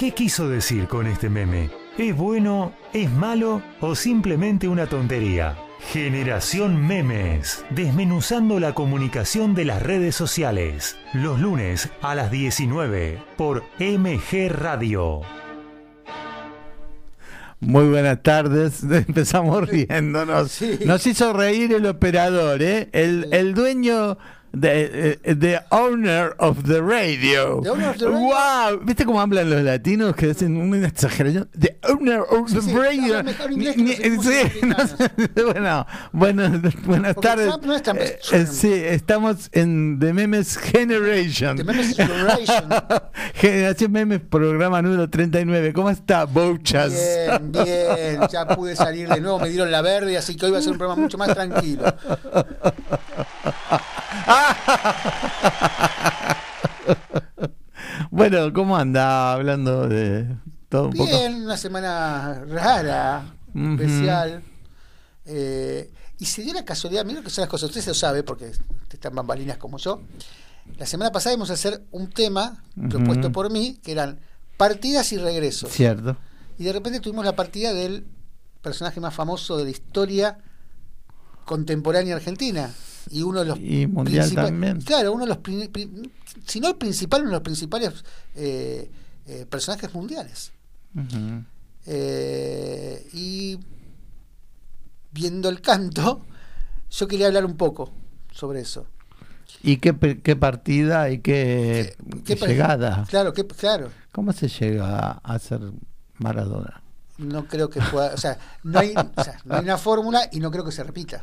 ¿Qué quiso decir con este meme? ¿Es bueno, es malo o simplemente una tontería? Generación Memes, desmenuzando la comunicación de las redes sociales, los lunes a las 19 por MG Radio. Muy buenas tardes, empezamos riéndonos. Nos hizo reír el operador, ¿eh? El, el dueño The, uh, the owner of the radio. The owner of the radio. Wow, ¿viste cómo hablan los latinos que hacen una exageración? The owner of the sí, radio. Bueno, bueno, buenas Porque tardes. No es tan Eh, eh, sí, estamos en The Memes Generation. The Memes Generation. Generación Memes, programa número 39. ¿Cómo está, Bouchas? Bien, bien, ya pude salir de nuevo, me dieron la verde, así que hoy va a ser un programa mucho más tranquilo. bueno, ¿cómo anda hablando de todo un poco? Bien, una semana rara, especial. Eh, y se dio la casualidad, mira que son las cosas, usted se lo sabe porque están bambalinas como yo. La semana pasada íbamos a hacer un tema propuesto por mí, que eran partidas y regresos. Cierto. Y de repente tuvimos la partida del personaje más famoso de la historia contemporánea argentina. Y uno de los Y mundial también. Claro, uno de los, si no el principal, uno de los principales eh, eh, personajes mundiales. Eh, y viendo el canto, yo quería hablar un poco sobre eso. ¿Y qué, qué partida y qué, ¿Qué qué llegada? Claro, que, claro. ¿Cómo se llega a ser Maradona? No creo que pueda. O sea, no hay, o sea, no hay una fórmula y no creo que se repita.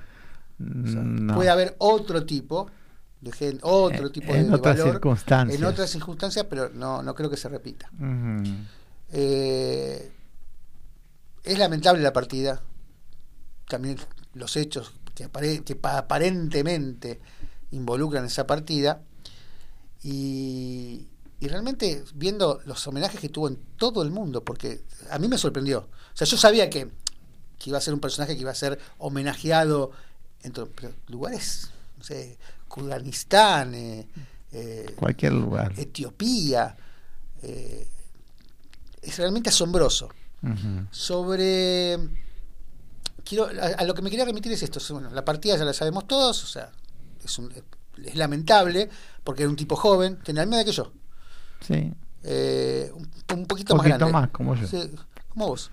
O sea, No. Puede haber otro tipo de gen- otro tipo de, en de otras valor, circunstancias. en otras circunstancias, pero no, no creo que se repita. Eh, es lamentable la partida, también los hechos que, apare- que pa- aparentemente involucran esa partida y, y realmente viendo los homenajes que tuvo en todo el mundo, porque a mí me sorprendió. O sea, yo sabía que, que iba a ser un personaje que iba a ser homenajeado en lugares, no sé, Kurdistán, eh, eh, Cualquier lugar. Etiopía. eh, es realmente asombroso. Sobre. Quiero, a, a lo que me quería remitir es esto. Bueno, la partida ya la sabemos todos, o sea, es, un- es lamentable, porque era un tipo joven, tenía la misma edad que yo. Sí. un, un poquito, más grande. más, como yo. Sí, como vos.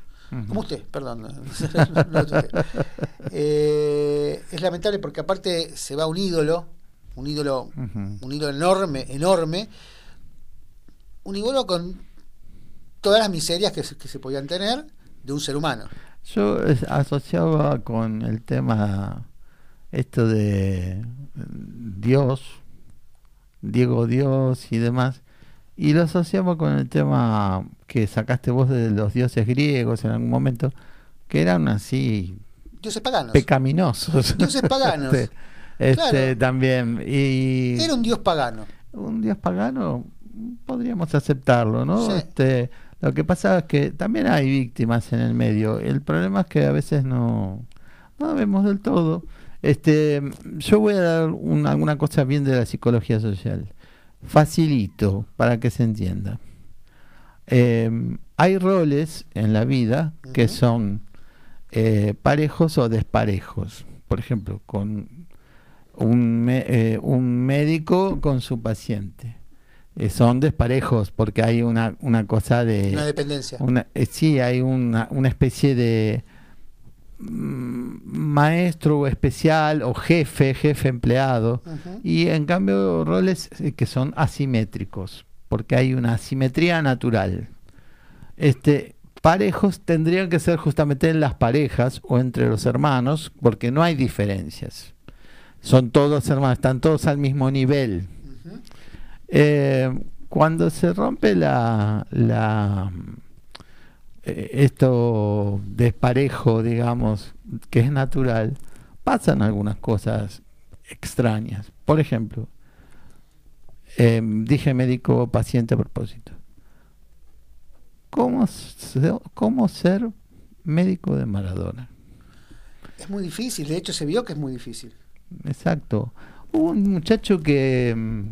Como usted, perdón. No usted. Eh, es lamentable porque aparte se va un ídolo, un ídolo, un ídolo enorme, enorme, un ídolo con todas las miserias que, se- que se podían tener de un ser humano. Yo es- asociaba con el tema esto de Dios, Diego Dios y demás, y lo asociaba con el tema que sacaste vos de los dioses griegos en algún momento, que eran así Dioses paganos. pecaminosos. Dioses paganos. Este, este, también. Y Era un dios pagano. un dios pagano podríamos aceptarlo, ¿no? Sí. Este, lo que pasa es que también hay víctimas en el medio. El problema es que a veces no, no vemos del todo. Este, yo voy a dar un- alguna cosa bien de la psicología social. Facilito para que se entienda. Eh, hay roles en la vida que son eh, parejos o desparejos. Por ejemplo, con un, me- eh, un médico con su paciente. Eh, son desparejos porque hay una, una cosa de... Una dependencia. Una, eh, sí, hay una, una especie de mm, maestro especial o jefe, jefe empleado. Y en cambio roles que son asimétricos, porque hay una asimetría natural. Este, parejos tendrían que ser justamente en las parejas o entre los hermanos, porque no hay diferencias. Son todos hermanos, están todos al mismo nivel. Eh, cuando se rompe la, la eh, esto desparejo, digamos, que es natural, pasan algunas cosas extrañas. Por ejemplo, eh, dije médico paciente a propósito. ¿Cómo, ¿Cómo ser médico de Maradona? Es muy difícil, de hecho se vio que es muy difícil. Exacto. Hubo un muchacho que mm,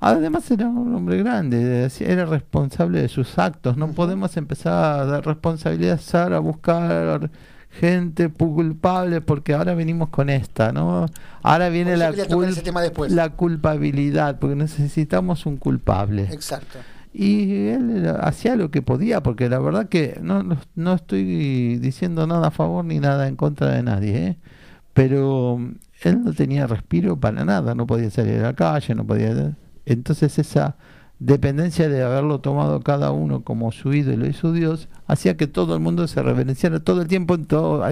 Además era un hombre grande, era responsable de sus actos. No podemos empezar a dar responsabilidad a buscar gente culpable porque ahora venimos con esta, ¿no? Ahora viene la, la culpabilidad porque necesitamos un culpable. Exacto. Y él hacía lo que podía porque la verdad que no, no estoy diciendo nada a favor ni nada en contra de nadie, ¿eh? pero él no tenía respiro para nada, no podía salir a la calle, no podía... Entonces esa dependencia de haberlo tomado cada uno como su ídolo y su Dios, hacía que todo el mundo se reverenciara todo el tiempo, en todo,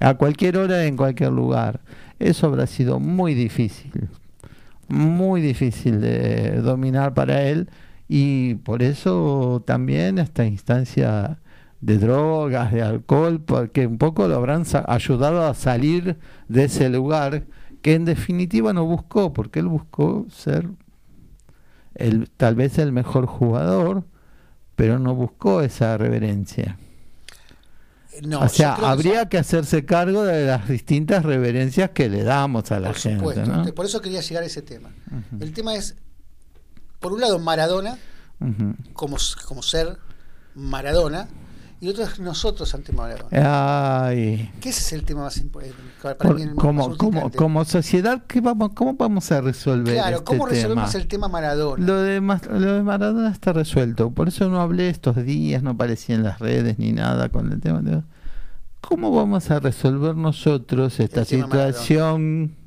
a cualquier hora, en cualquier lugar. Eso habrá sido muy difícil, muy difícil de dominar para él y por eso también esta instancia de drogas, de alcohol, porque un poco lo habrán ayudado a salir de ese lugar que en definitiva no buscó, porque él buscó ser el, tal vez el mejor jugador, pero no buscó esa reverencia. No, o sea, habría que, hacerse cargo de las distintas reverencias que le damos a la gente. Por eso quería llegar a ese tema. El tema es, por un lado, Maradona, como, como ser Maradona, y otro es nosotros ante Maradona. Ay. ¿Qué es el tema más importante? como, como, como, sociedad, ¿qué vamos, ¿cómo vamos a resolver Claro, ¿cómo este resolvemos el tema Maradona? Lo de, lo de Maradona está resuelto. Por eso no hablé estos días, no aparecía en las redes ni nada con el tema. De... ¿Cómo vamos a resolver nosotros esta situación?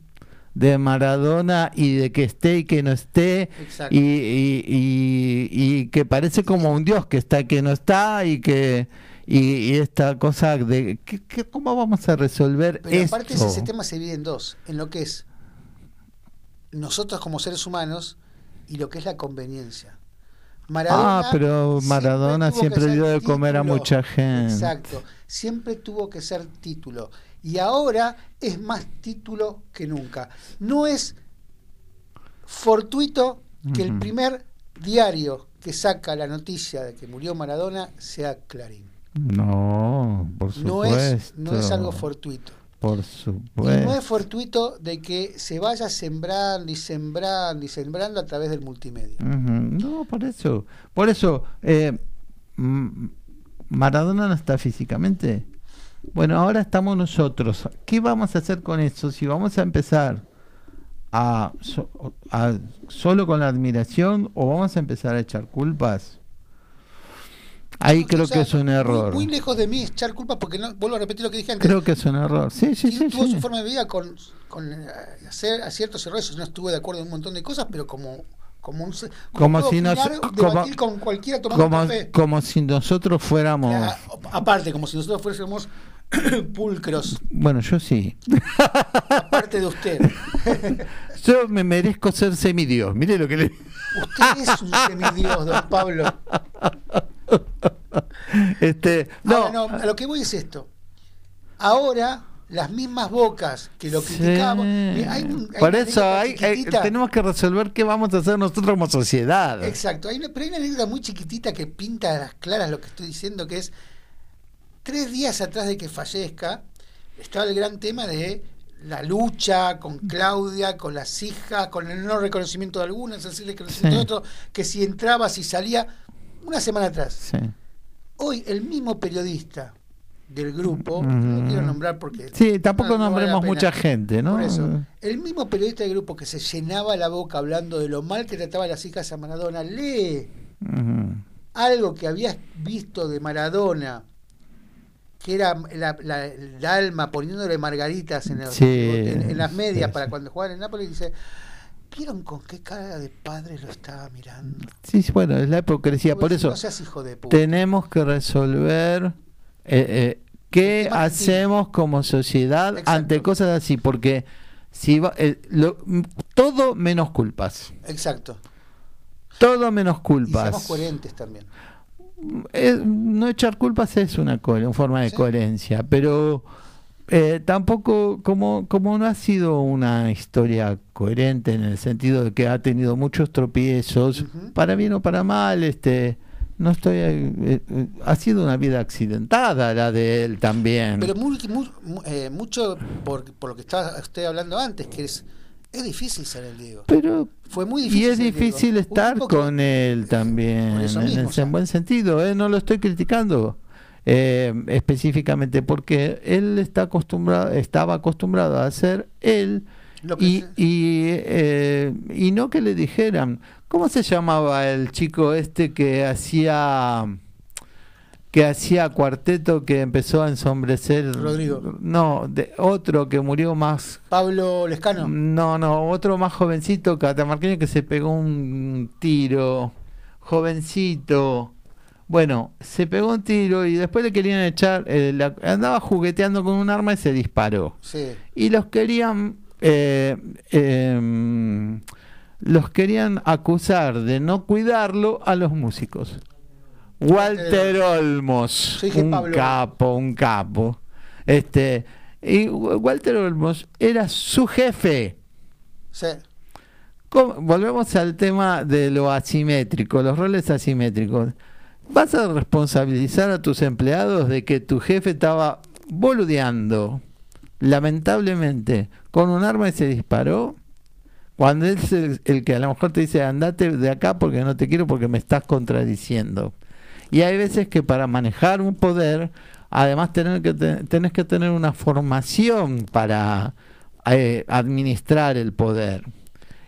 De Maradona y de que esté y que no esté y, y, y, que parece como un dios que está y que no está y que y, esta cosa de que, cómo vamos a resolver Pero aparte ese tema se divide en dos en lo que es nosotros como seres humanos y lo que es la conveniencia. Maradona ah pero Maradona siempre, dio de comer a mucha gente. Exacto siempre tuvo que ser título y ahora es más título que nunca. No es fortuito que el primer diario que saca la noticia de que murió Maradona sea Clarín. No, por supuesto. No es, no es algo fortuito. Por supuesto. Y no es fortuito de que se vaya sembrando y sembrando y sembrando a través del multimedia. No, por eso. Por eso, eh, Maradona no está físicamente bueno, ahora estamos nosotros. ¿Qué vamos a hacer con eso? Si vamos a empezar a, solo con la admiración o vamos a empezar a echar culpas. Ahí creo que es un error. Muy, lejos de mí echar culpas porque no vuelvo a repetir lo que dije antes. Creo que es un error. Sí, sí, sí. Tuvo su forma de vida con, con eh, hacer a ciertos errores. No estuve de acuerdo en un montón de cosas, pero como como, un, como, si nos, como, con cualquiera como, café. como si nosotros fuéramos aparte como si nosotros fuésemos pulcros. Bueno, yo sí. Aparte de usted. yo me merezco ser semidios. Mire lo que le. Usted es un semidios, don Pablo. Este, no. no, a lo que voy es esto. Ahora las mismas bocas que lo criticamos. Por eso hay, tenemos que resolver qué vamos a hacer nosotros como sociedad. Exacto. Hay una, pero hay una anécdota muy chiquitita que pinta a las claras lo que estoy diciendo, que es tres días atrás de que fallezca, estaba el gran tema de la lucha con Claudia, con las hijas, con el no reconocimiento de algunas, el reconocimiento de otros, que si entraba, si salía, una semana atrás. Hoy el mismo periodista del grupo, no quiero nombrar porque... Sí, tampoco nombremos mucha gente, ¿no? el mismo periodista del grupo que se llenaba la boca hablando de lo mal que trataba a las hijas a Maradona, lee algo que había visto de Maradona que era la, el alma poniéndole margaritas en, en, las medias para cuando jugaban en Nápoles, dice, ¿vieron con qué cara de padre lo estaba mirando? Sí, bueno, es la hipocresía, por eso tenemos que resolver eh, eh, qué hacemos como sociedad ante cosas así, porque si va, eh, todo menos culpas. Exacto. Todo menos culpas. Y somos coherentes también no echar culpas es una, una forma de coherencia, pero eh, tampoco, como, como no ha sido una historia coherente en el sentido de que ha tenido muchos tropiezos, para bien o para mal, este no estoy eh, eh, ha sido una vida accidentada la de él también. Pero mucho por, por, lo que estaba usted hablando antes que es Es difícil ser el Diego. Pero Fue muy difícil. y es ser difícil estar con él también, en, mismo, el- o sea. en buen sentido, ¿eh? no lo estoy criticando eh, específicamente, porque él está acostumbrado, estaba acostumbrado a hacer él y, y, eh, y no que le dijeran, ¿cómo se llamaba el chico este que hacía que hacía cuarteto que empezó a ensombrecer Rodrigo. no de otro que murió más Pablo Lescano. no, no, otro más jovencito, catamarqueño, que se pegó un tiro. Jovencito. Bueno, se pegó un tiro y después le querían echar. eh, la- andaba jugueteando con un arma y se disparó. Sí. Y los querían. eh, em, los querían acusar de no cuidarlo a los músicos. Walter Olmos, Yo dije un Pablo. capo, un capo. Este, y Walter Olmos era su jefe. Sí. ¿Cómo? Volvemos al tema de lo asimétrico, los roles asimétricos. ¿Vas a responsabilizar a tus empleados de que tu jefe estaba boludeando, lamentablemente, con un arma y se disparó? Cuando es el, el que a lo mejor te dice, andate de acá porque no te quiero porque me estás contradiciendo. Y hay veces que para manejar un poder, además tener que te- tenés que tener una formación para eh, administrar el poder.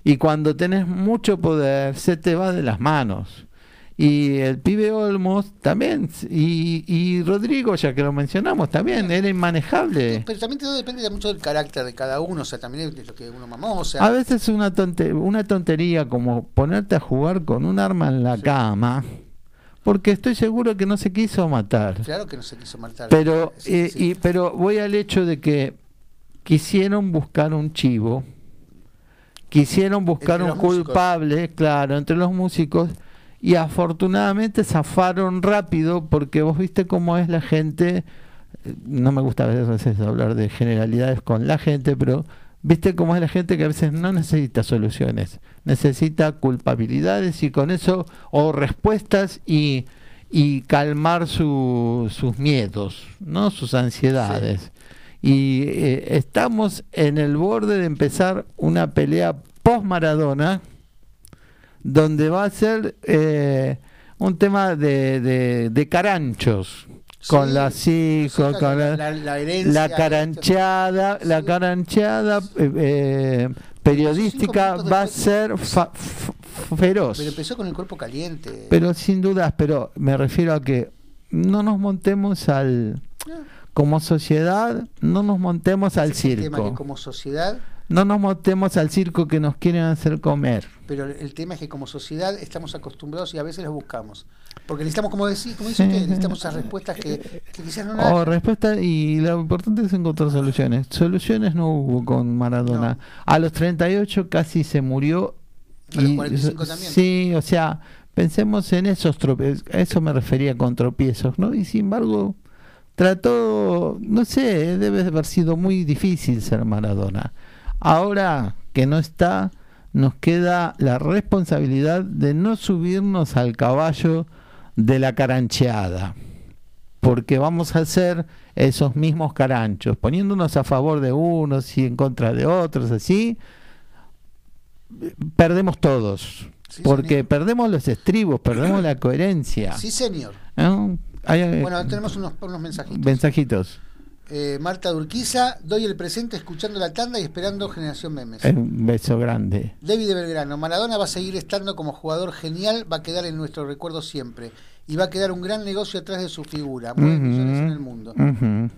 Y cuando tenés mucho poder, se te va de las manos. Y el pibe Olmos también, y, y Rodrigo, ya que lo mencionamos, también era inmanejable. Pero también todo depende de mucho del carácter de cada uno, o sea, también de lo que uno mamó, o sea, A veces una, tonte- una tontería como ponerte a jugar con un arma en la Sí. cama, porque estoy seguro que no se quiso matar. claro que no se quiso matar. Pero, Sí, eh, sí. y, pero voy al hecho de que quisieron buscar un chivo, quisieron buscar Entre un músicos. culpable, claro, entre los músicos, y afortunadamente zafaron rápido porque vos viste cómo es la gente, eh, no me gusta a veces hablar de generalidades con la gente, pero viste cómo es la gente que a veces no necesita soluciones, necesita culpabilidades y con eso, o respuestas y, y calmar su- sus miedos, ¿no? sus ansiedades. Y eh, estamos en el borde de empezar una pelea post-Maradona, donde va a ser eh, un tema de, de, de caranchos. Con Sí, la sí, o sea, con, la, la, la la esto. carancheada, la Sí. carancheada eh, eh, periodística va a ser fa- feroz. Pero empezó con el cuerpo caliente. Pero sin dudas, pero me refiero a que no nos montemos al como sociedad, no nos montemos al tema, que circo. como sociedad, No nos montemos al circo que nos quieren hacer comer. pero el tema es que como sociedad estamos acostumbrados y a veces los buscamos. Porque necesitamos, como decir, como Sí, usted, necesitamos esas respuestas que, que quizás no O nos respuesta, y lo importante es encontrar soluciones. Soluciones no hubo con Maradona. No. A los 38 casi se murió. A los 45 también. Sí, o sea, pensemos en esos tropiezos. A eso me refería con tropiezos, ¿no? Y sin embargo, trató, no sé, debe haber sido muy difícil ser Maradona. Ahora que no está, nos queda la responsabilidad de no subirnos al caballo de la carancheada porque vamos a hacer esos mismos caranchos, poniéndonos a favor de unos y en contra de otros, así, perdemos todos, Sí, porque señor. perdemos los estribos, perdemos la coherencia. Sí, señor. ¿no? Hay, eh, Bueno, tenemos unos, unos mensajitos. mensajitos. Eh, Marta Durquiza, doy el presente escuchando la tanda y esperando Generación Memes. Un beso grande. David de Belgrano, Maradona va a seguir estando como jugador genial, va a quedar en nuestro recuerdo siempre. Y va a quedar un gran negocio atrás de su figura. Mueve Ujú, millones en el mundo. ujú,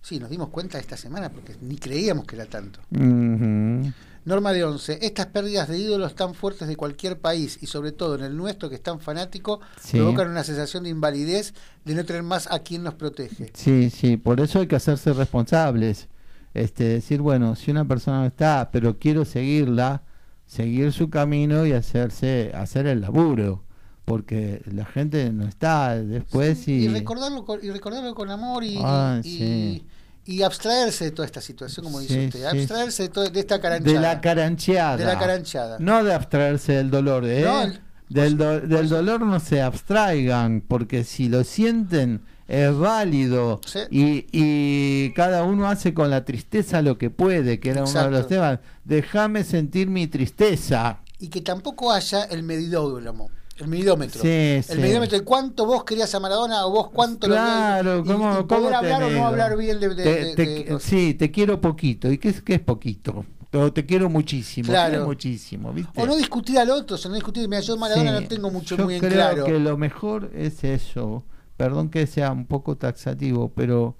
Sí, nos dimos cuenta esta semana porque ni creíamos que era tanto. ujú. Norma de Once, estas pérdidas de ídolos tan fuertes de cualquier país y sobre todo en el nuestro que es tan fanático, Sí. provocan una sensación de invalidez de no tener más a quien nos protege. Sí, sí, por eso hay que hacerse responsables. Este, decir, bueno, si una persona no está, pero quiero seguirla, seguir su camino y hacerse hacer el laburo, porque la gente no está después Sí, y, y recordarlo con, y recordarlo con amor y, Ah, y, sí. Y abstraerse de toda esta situación, como dice usted, sí. abstraerse de, todo- de esta caranchada. de la carancheada. De la caranchada. No de abstraerse del dolor, ¿eh? No, el- del, do- dolor no se abstraigan, porque si lo sienten es válido Sí. y, y cada uno hace con la tristeza lo que puede, que era uno de los temas. Déjame sentir mi tristeza. Y que tampoco haya el medidómetro. El medidómetro. Sí, el sí. medidómetro de cuánto vos querías a Maradona o vos cuánto Claro, lo ¿cómo, y, cómo poder hablar o no hablar bien de, de- Te- de- te- de los- sí, te quiero poquito. ¿Y qué es, qué es poquito? O te quiero muchísimo. Claro. quiero muchísimo, ¿viste? O no discutir al otro, o sea, no discutir, mira, yo Maradona Sí, no tengo mucho yo muy en creo claro. que lo mejor es eso. Perdón que sea un poco taxativo, pero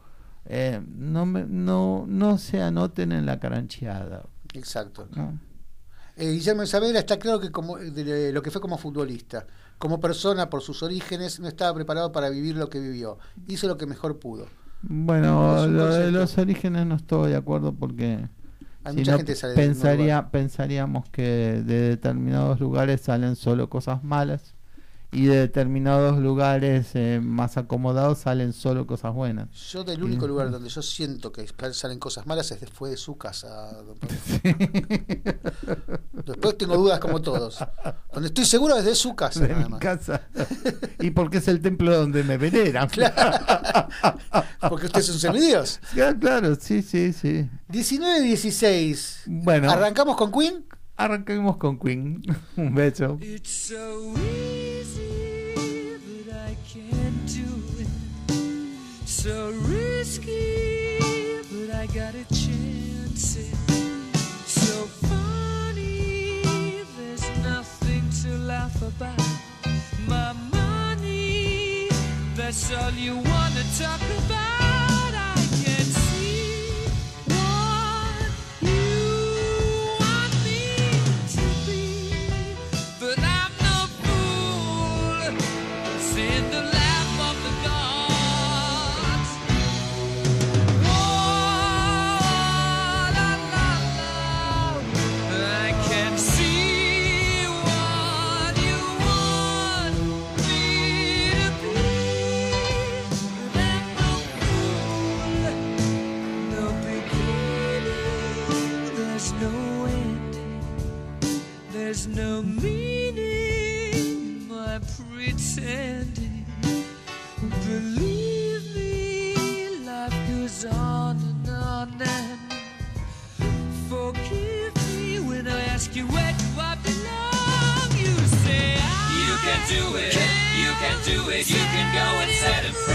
eh, no, me- no, no se anoten en la carancheada. Exacto. ¿no? Eh, Guillermo Isabela está claro que como de- de lo que fue como futbolista, como persona por sus orígenes, no estaba preparado para vivir lo que vivió. Hizo lo que mejor pudo. Bueno, lo de los orígenes no estoy de acuerdo porque Hay si mucha no, gente sale pensaría, pensaríamos que de determinados lugares salen solo cosas malas y de determinados lugares eh, más acomodados salen solo cosas buenas. Yo del único Sí. lugar donde yo siento que salen cosas malas es de- fue de su casa. don Pablo. Después tengo dudas como todos. Donde estoy seguro es de su casa. de nada mi más. casa. y porque es el templo donde me veneran. Porque usted es un semidios. Ya, claro, sí, sí, sí. 19-16. Bueno, ¿Arrancamos con Queen? Arranquemos con Queen. Un beso. It's so easy, but I can't do it. So risky, but I got a chance it. So funny, there's nothing to laugh about. My money, that's all you wanna talk about. No meaning my pretending. Believe me, life goes on and on and forgive me when I ask you where do I belong. You say you can do it, you can do it, you can go and set him free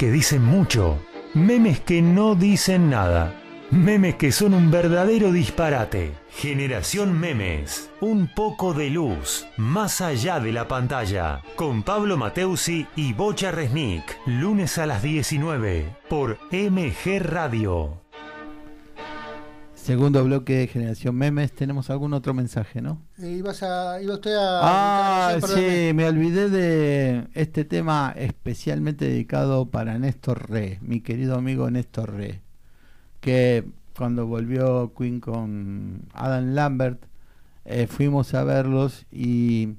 que dicen mucho, memes que no dicen nada, memes que son un verdadero disparate. Generación Memes, un poco de luz, más allá de la pantalla, con Pablo Mateusi y Bocha Resnick, lunes a las 19 por MG Radio. Segundo bloque de Generación Memes. ¿Tenemos algún otro mensaje, no? Eh, ibas a, iba usted a. Ah, sí, me olvidé de este tema especialmente dedicado para Néstor Re, mi querido amigo Néstor Re, que cuando volvió Queen con Adam Lambert, eh, fuimos a verlos y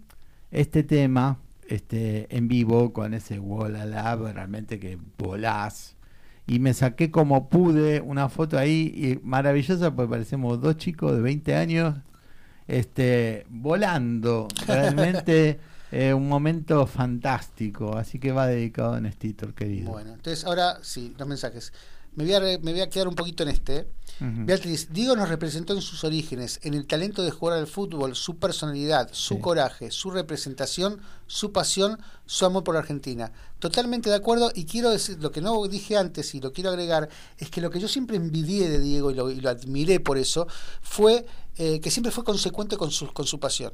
este tema, este en vivo con ese Walla Lab, realmente que volás. Y me saqué como pude una foto ahí y maravillosa porque parecemos dos chicos de 20 años este volando realmente eh, un momento fantástico así que va dedicado a Néstor querido Bueno, entonces ahora sí, los mensajes. Me voy, a, me voy a quedar un poquito en este. Beatriz, Diego nos representó en sus orígenes, en el talento de jugar al fútbol, su personalidad, su Sí. coraje, su representación, su pasión, su amor por Argentina. Totalmente de acuerdo y quiero decir, lo que no dije antes y lo quiero agregar, es que lo que yo siempre envidié de Diego y lo, y lo admiré por eso, fue eh, que siempre fue consecuente con su, con su pasión.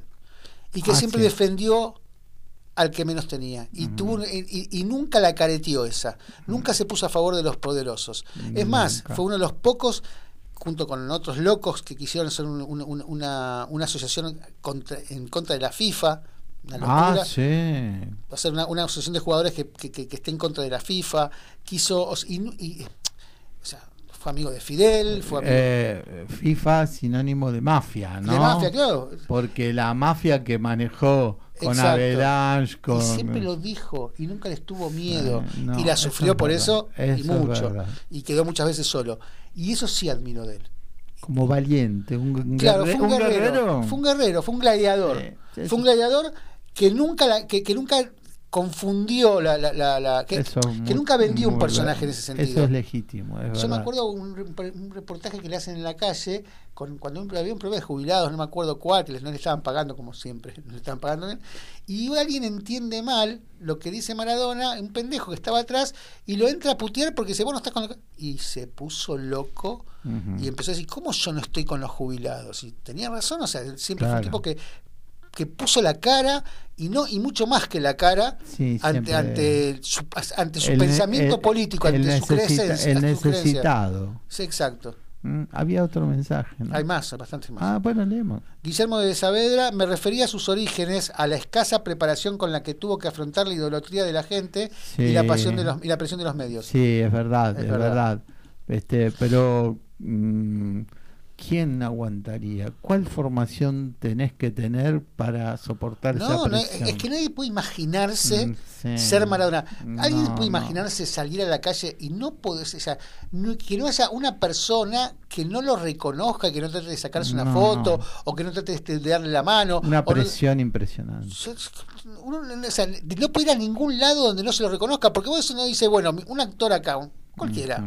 Y que Ah, siempre sí. defendió al que menos tenía y tuvo y, y nunca la careteó esa nunca se puso a favor de los poderosos es más Nunca. fue uno de los pocos junto con otros locos que quisieron hacer un- un- un- una, una asociación contra- en contra de la FIFA una locura. ah sí hacer una, una asociación de jugadores que, que, que- que esté en contra de la FIFA. Quiso y, y- o sea fue amigo de Fidel fue amigo Eh, FIFA sinónimo de mafia no de mafia claro. Porque la mafia que manejó con Exacto. Avalanche con Y siempre lo dijo y nunca les tuvo miedo. No, y la sufrió por eso y eso mucho. Y quedó muchas veces solo. Y eso sí admiro de él. como valiente un, Claro, fue un, guerrero, guerrero Fue un guerrero, fue un gladiador. Sí, sí, fue un gladiador que nunca, la- que, que nunca confundió la... la, la- la- que, nunca vendió un personaje en ese sentido. eso es legítimo es Yo me acuerdo un, un reportaje que le hacen en la calle con, cuando había un problema de jubilados, no me acuerdo cuál, que les, no le estaban pagando como siempre, no le estaban pagando bien, y alguien entiende mal lo que dice Maradona, un pendejo que estaba atrás, y lo entra a putear porque dice, bueno, estás con... la-". Y se puso loco y empezó a decir, ¿cómo yo no estoy con los jubilados? Y tenía razón, o sea, siempre fue un tipo que que puso la cara y no y mucho más que la cara Sí, ante ante su, ante su El ne- pensamiento el- político, el ante su necesita- creencia. el su creencia. necesitado Sí, exacto. Mm, había otro mensaje ¿no? Hay más, bastantes más. ah bueno leemos Guillermo de Saavedra me refería a sus orígenes, a la escasa preparación con la que tuvo que afrontar la idolatría de la gente y la pasión de los y la presión de los medios. Sí, es verdad, Es es, verdad. verdad. Este, pero mm, ¿quién aguantaría? ¿Cuál formación tenés que tener para soportar esa No, no, presión? es que nadie puede imaginarse Mm, sí. ser Maradona. Alguien No, puede no. imaginarse salir a la calle y no poder, o sea, no- que no haya una persona que no lo reconozca, que no trate de sacarse una No, foto no. o que no trate de, de darle la mano. Una no- presión impresionante. uno, o sea, no puede ir a ningún lado donde no se lo reconozca, porque vos uno dice, bueno, un actor acá, cualquiera,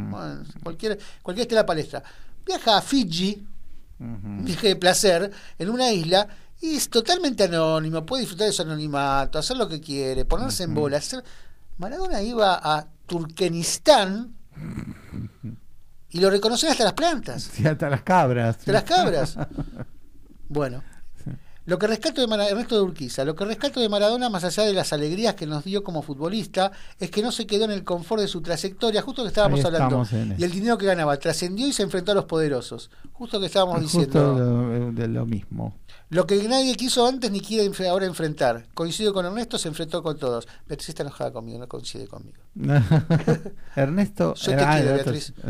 cualquiera, cualquiera esté en la palestra, viaja a Fiji, Ujú. viaje de placer, en una isla, y es totalmente anónimo, puede disfrutar de su anonimato, hacer lo que quiere, ponerse en bola. hacer- Maradona iba a Turkmenistán y lo reconocían hasta las plantas. Sí, hasta las cabras. De las cabras. Bueno. Lo que rescato de Mara- Ernesto de Urquiza, lo que rescato de Maradona, más allá de las alegrías que nos dio como futbolista, es que no se quedó en el confort de su trayectoria, justo que estábamos hablando, y el dinero que ganaba, trascendió y se enfrentó a los poderosos. Justo que estábamos Justo diciendo. lo, de lo mismo. Lo que nadie quiso antes ni quiere ahora enfrentar. Coincido con Ernesto, se enfrentó con todos. Beatriz está enojada conmigo, no coincide conmigo. Ernesto. Yo te ah, quiero, Beatriz.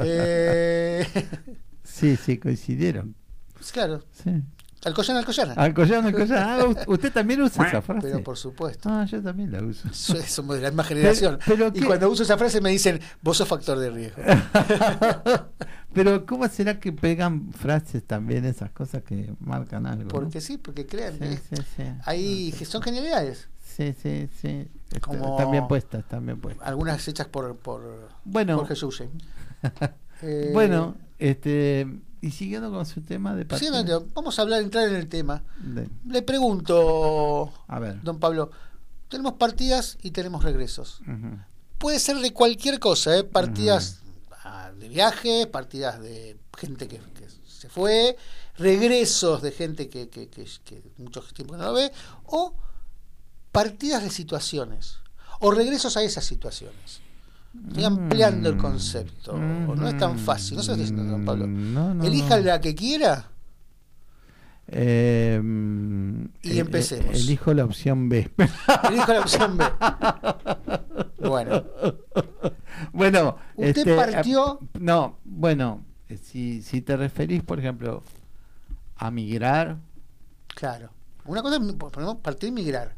Eh, sí, sí, coincidieron. pues claro, Sí. Alcoyana, Alcoyana. Alcoyano, Alcoyano. Ah, usted también usa esa frase. Pero por supuesto. Ah, yo también la uso. So- Somos de la misma generación. pero y cuando uso esa frase me dicen, vos sos factor de riesgo. Pero ¿cómo será que pegan frases también esas cosas que marcan algo? ¿no? Porque sí, porque crean. Sí, que sí, sí. Hay, son genialidades. Sí, sí, sí. Como- Están bien puestas, bien puestas. Algunas hechas por, por Bueno, Jorge Suche. Eh, bueno, este, y siguiendo con su tema de sí, partido. no, vamos a hablar, entrar en el tema. de- Le pregunto, a ver. don Pablo, tenemos partidas y tenemos regresos. Puede ser de cualquier cosa, ¿eh? partidas ah, de viaje, partidas de gente que, que se fue, regresos de gente que, que, que, que mucho tiempo no lo ve, o partidas de situaciones, o regresos a esas situaciones. Estoy ampliando el Mm. concepto, no es tan fácil, no sé si es Juan Pablo. No, no, Elija no. la que quiera Eh, mm, Y eh, empecemos. Elijo la opción B. Elijo la opción B. Bueno, bueno, Usted este, partió- eh, no, bueno, eh, si, si te referís, por ejemplo, a migrar, claro. Una cosa es partir y migrar.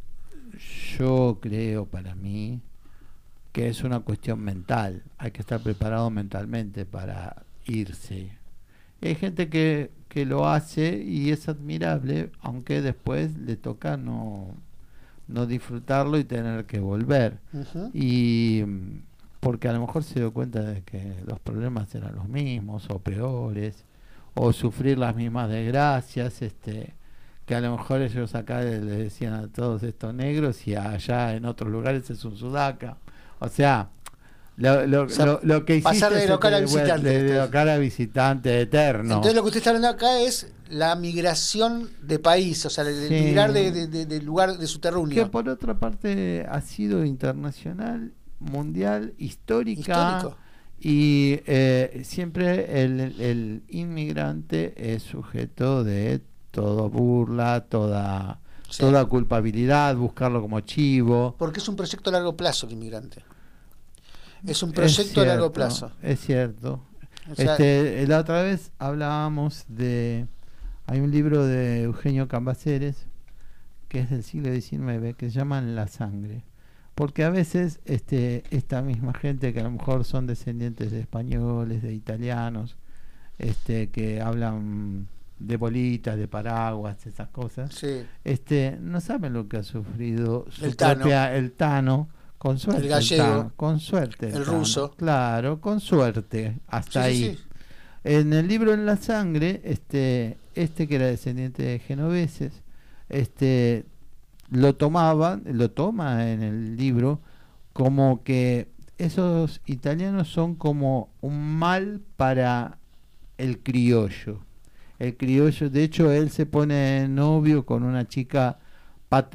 yo creo para mí que es una cuestión mental. Hay que estar preparado mentalmente para irse. Hay gente que, que lo hace y es admirable, aunque después le toca no, no disfrutarlo y tener que volver. Y porque a lo mejor se dio cuenta de que los problemas eran los mismos o peores, o sufrir las mismas desgracias, este que a lo mejor ellos acá le decían a todos estos negros y allá en otros lugares es un sudaca. O sea, lo, lo, O sea, lo- lo que hiciste pasar de local a visitante, de, de local a visitante eterno. Entonces lo que usted está hablando acá es la migración de país, o sea, el, Sí. migrar de, de- de- del lugar de su que terruño. por otra parte ha sido internacional, mundial, histórica. Histórico. Y eh, siempre el, el inmigrante es sujeto de toda burla, toda, Sí. toda culpabilidad, buscarlo como chivo. Porque es un proyecto a largo plazo el inmigrante. Es un proyecto a largo cierto, plazo. Es cierto. O sea, este, la otra vez hablábamos de... Hay un libro de Eugenio Cambaceres, que es del siglo XIX, que se llama La sangre. Porque a veces este, esta misma gente, que a lo mejor son descendientes de españoles, de italianos, este, que hablan de bolitas, de paraguas, esas cosas, sí. este, no saben lo que ha sufrido su El Tano. propia- el Tano, con suerte. gallego. Tano, con suerte. El ruso. Claro, con suerte. Hasta Sí, ahí. sí. En el libro En la sangre, este, este que era descendiente de genoveses, este, lo tomaba, lo toma en el libro como que esos italianos son como un mal para el criollo. El criollo, de hecho, él se pone novio con una chica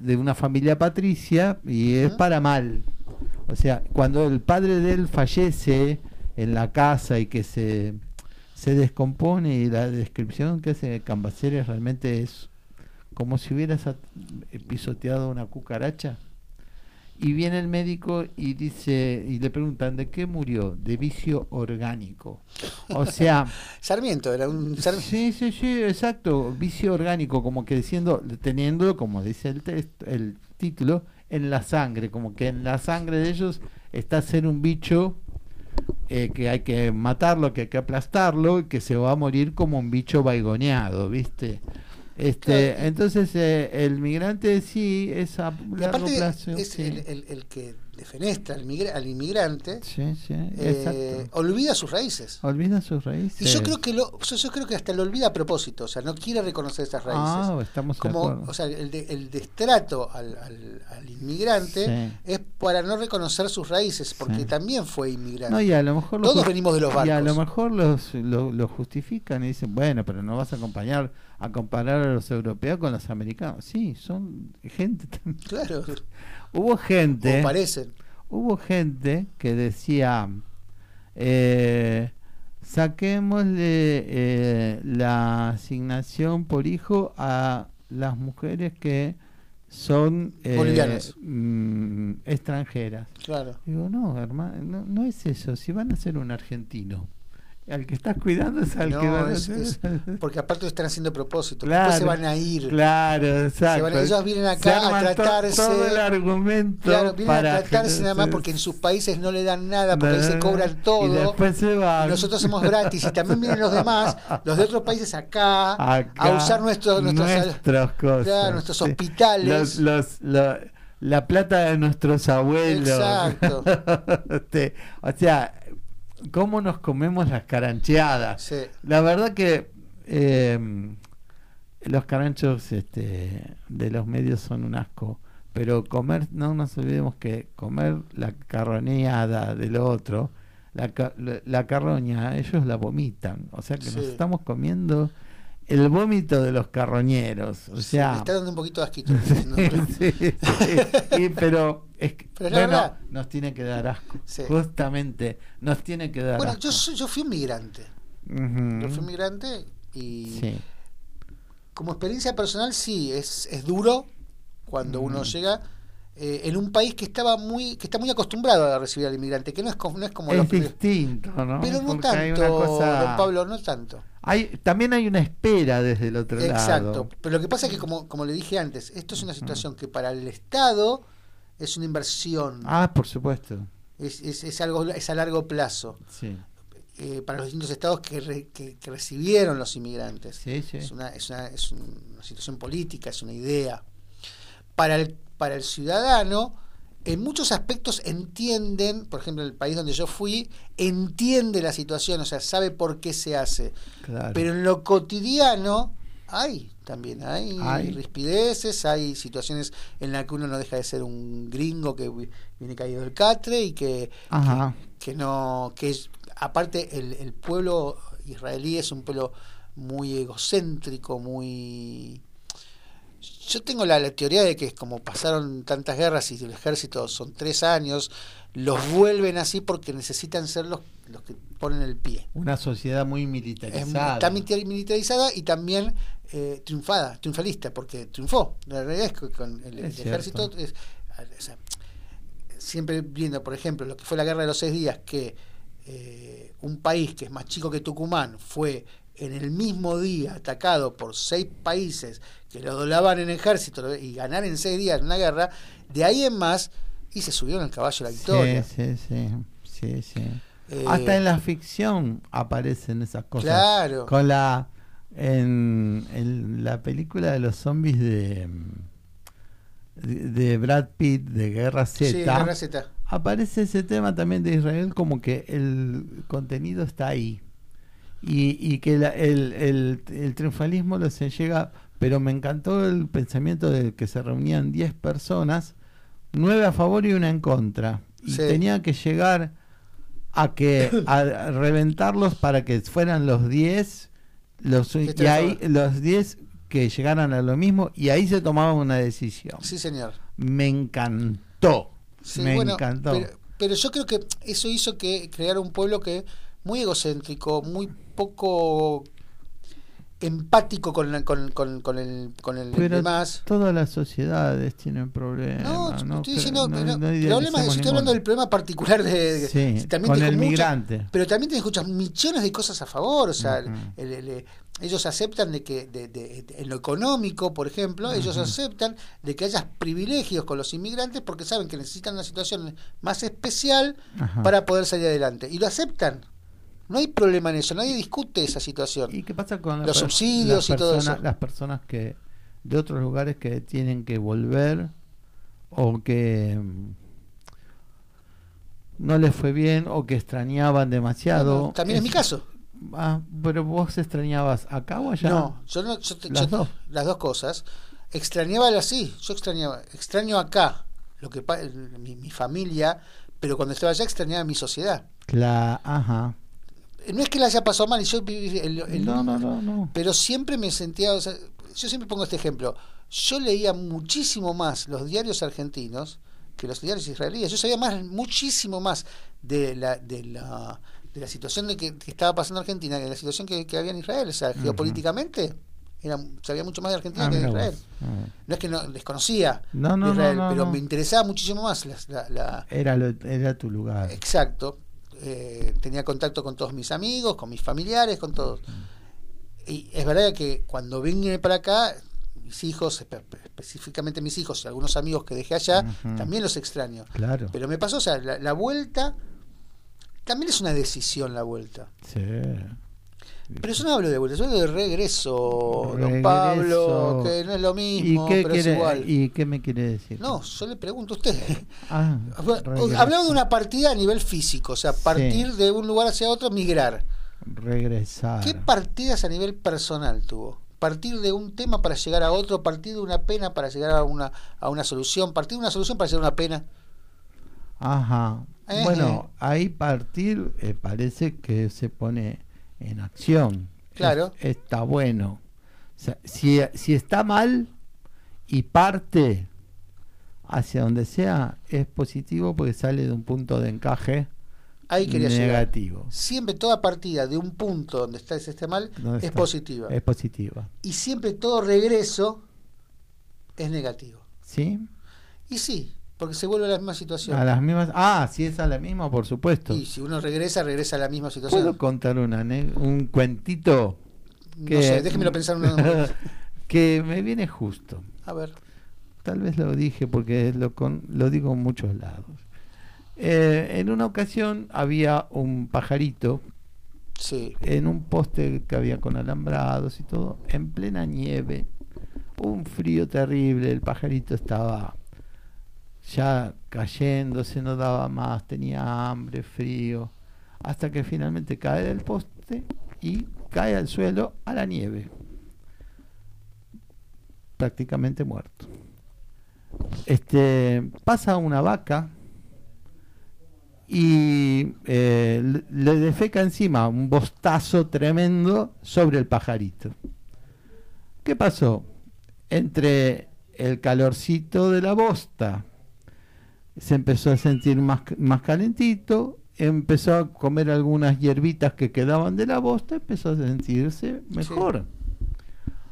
de una familia patricia y es para mal. O sea, cuando el padre de él fallece en la casa y que se, se descompone y la descripción que hace Cambaceres realmente es como si hubieras at- pisoteado una cucaracha. Y viene el médico y dice y le preguntan de qué murió, de vicio orgánico. O sea, Sarmiento era un Sar- Sí, sí, sí, exacto. Vicio orgánico, como que diciendo, teniendo, como dice el, texto, el título, en la sangre, como que en la sangre de ellos está ser un bicho eh, que hay que matarlo, que hay que aplastarlo, y que se va a morir como un bicho vaigoneado, ¿viste? Este, Claro. entonces eh, el migrante sí es a largo plazo. es sí. el, el- el que defenestra al, al inmigrante, Sí, sí, eh, olvida sus raíces. Olvida sus raíces. Y yo creo que lo, yo, yo creo que hasta lo olvida a propósito, o sea, no quiere reconocer esas raíces. Ah, estamos Como, o sea, el, de- el destrato al, al- al inmigrante Sí. es para no reconocer sus raíces, porque también fue inmigrante. No, y a lo mejor Todos venimos de los Y a lo barcos. mejor los, lo, lo justifican y dicen, bueno, pero no vas a acompañar a comparar a los europeos con los americanos. Sí, son gente. también. Claro, Hubo gente, parecen. hubo gente que decía, eh, saquémosle eh, la asignación por hijo a las mujeres que son eh, mm, extranjeras. Claro. Digo, no, hermano, no, no es eso. Si van a ser un argentino, al que estás cuidando es al No, que van a es- porque aparte lo están haciendo propósito. Claro. Después se van a ir. Claro, exacto. van- ellos vienen acá a tratarse. Todo el argumento. Claro, vienen para a tratarse nada más porque en sus países no le dan nada, porque ahí se cobran todo. Y después se van. y nosotros somos gratis y también vienen los demás, los de otros países acá, Acá, a usar nuestros nuestros nuestras cosas. claro, nuestros sí. hospitales. Los, los- lo- la plata de nuestros abuelos. Exacto. Este, o sea, ¿cómo nos comemos las carancheadas? Sí. La verdad que eh, los caranchos este, de los medios son un asco, pero comer, no nos olvidemos que comer la carroñada del otro, la, la, la carroña, ellos la vomitan. O sea que nos estamos comiendo el vómito de los carroñeros. O Sí, sea, me está dando un poquito de asquito. ¿no? Sí, sí, pero es que, Pero bueno, verdad- nos tiene que dar asco. Sí. Justamente, nos tiene que dar Bueno, asco. yo, soy- yo fui un migrante. Ujú. Yo fui un migrante y Sí. como experiencia personal sí, es, es duro cuando uno llega eh, en un país que estaba muy que está muy acostumbrado a recibir al inmigrante, que no es, como- no es como los Es primeros- distinto, ¿no? Pero no Porque tanto, cosa- don Pablo, no tanto. Hay, también hay una espera desde el otro Exacto. lado. Pero lo que pasa es que, como, como le dije antes, esto es una situación que para el Estado es una inversión, Ah, por supuesto. es, es, es algo es a largo plazo. Sí, eh, para los distintos estados que, re- que, que recibieron los inmigrantes. sí, sí. Es, una, es, una, es una situación política, es una idea. Para el, para el ciudadano, en muchos aspectos entienden, por ejemplo, el país donde yo fui, entiende la situación, o sea, sabe por qué se hace. Claro. Pero en lo cotidiano hay también, hay, Hay. rispideces, hay situaciones en las que uno no deja de ser un gringo que vi- viene caído del catre y que, Ajá. que no que es aparte el, el pueblo israelí es un pueblo muy egocéntrico muy yo tengo la, la teoría de que es como pasaron tantas guerras y el ejército son tres años los vuelven así porque necesitan ser los, los que ponen el pie Una sociedad muy es, militarizada. está milita- militarizada y también eh, triunfada, triunfalista, porque triunfó. La realidad es que con el, Es el ejército, es- o sea, siempre viendo, por ejemplo, lo que fue la guerra de los seis días, que eh, un país que es más chico que Tucumán fue en el mismo día atacado por seis países que lo doblaban en ejército y ganar en seis días una guerra, de ahí en más, y se subieron al caballo de la victoria. Sí, sí, sí. sí, sí. Eh, Hasta en la ficción aparecen esas cosas. Claro. Con la en, en la película de los zombies de de, de Brad Pitt de Guerra Z, Sí, Guerra Z. aparece ese tema también de Israel como que el contenido está ahí y, y que la- el, el, el triunfalismo los llega pero me encantó el pensamiento de que se reunían 10 personas nueve a favor y una en contra y Sí. tenía que llegar a que a reventarlos para que fueran los 10 los, y ahí los 10 que llegaran a lo mismo y ahí se tomaba una decisión Sí, señor. me encantó Sí, me bueno, encantó Pero, pero yo creo que eso hizo que creara un pueblo que muy egocéntrico, muy poco empático con, la- con, con, con el, con el Pero demás. todas las sociedades tienen problemas. No, No, estoy diciendo, no- no, estoy hablando del problema particular de, Sí, también con el migrante. pero también te escuchas millones de cosas a favor, o sea, Ujú. el- el- el- ellos aceptan de que de, de- de- en lo económico, por ejemplo, ellos aceptan de que haya privilegios con los inmigrantes porque saben que necesitan una situación más especial para poder salir adelante y lo aceptan. No hay problema en eso, nadie discute esa situación. ¿Y qué pasa con la Los subsidios las y todo eso? Las personas que de otros lugares que tienen que volver o que mm, no les fue bien o que extrañaban demasiado. También es mi caso. Ah, pero vos extrañabas acá o allá? No, yo no, yo te- Las yo- dos. las dos cosas. Extrañaba así, yo extrañaba, extraño acá, lo que mi, mi familia, pero cuando estaba allá extrañaba mi sociedad. Cla- ajá. No es que la haya pasado mal, y yo viví el- el- No, no, no, no. pero siempre me sentía, o sea, yo siempre pongo este ejemplo, yo leía muchísimo más los diarios argentinos que los diarios israelíes, yo sabía más, muchísimo más de la, de la, de la situación de que, que estaba pasando en Argentina que de la situación que, que había en Israel, o sea, geopolíticamente era, sabía mucho más de Argentina Ah, que de Israel. Ah. No es que no desconocía No, no, de Israel, no, pero me interesaba muchísimo más la, la- la- Era, lo- era tu lugar. exacto. Eh, tenía contacto con todos mis amigos, con mis familiares, con todos. Y es verdad que cuando vine para acá, mis hijos, espe- específicamente mis hijos y algunos amigos que dejé allá, también los extraño. Claro. Pero me pasó, o sea, la, la vuelta también es una decisión la vuelta. Sí. Pero yo no hablo de vuelta, yo hablo de regreso, don. Pablo, que no es lo mismo, ¿Y qué, pero es igual. ¿Y qué me quiere decir? No, yo le pregunto a usted. Ah. Hablamos de una partida a nivel físico, o sea, partir de un lugar hacia otro, migrar. Regresar. ¿Qué partidas a nivel personal tuvo? Partir de un tema para llegar a otro, partir de una pena para llegar a una, a una solución, partir de una solución para llegar a una pena. Ajá. Eh, Bueno, ahí partir eh, parece que se pone en acción. Claro. Es- está bueno. O sea, si, si está mal y parte hacia donde sea, es positivo porque sale de un punto de encaje Ahí quería llegar. negativo. Siempre toda partida de un punto donde está ese esté mal ¿Dónde es está? positiva. Es positiva. Y siempre todo regreso es negativo. ¿Sí? Y sí, porque se vuelve a la misma situación. A las mismas. Ah, si es a la misma, por supuesto. Y si uno regresa, regresa a la misma situación. ¿Puedo contar una, un cuentito No sé, déjemelo pensar un que me viene justo? A ver. Tal vez lo dije porque lo, con, lo digo en muchos lados. Eh, en una ocasión había un pajarito Sí. en un poste que había con alambrados y todo, en plena nieve, un frío terrible, el pajarito estaba ya cayéndose, no daba más, tenía hambre, frío, hasta que finalmente cae del poste y cae al suelo a la nieve, prácticamente muerto. Este pasa una vaca y eh, le- defeca encima un bostazo tremendo sobre el pajarito. ¿Qué pasó? Entre el calorcito de la bosta se empezó a sentir más, más calentito, empezó a comer algunas hierbitas que quedaban de la bosta, empezó a sentirse mejor.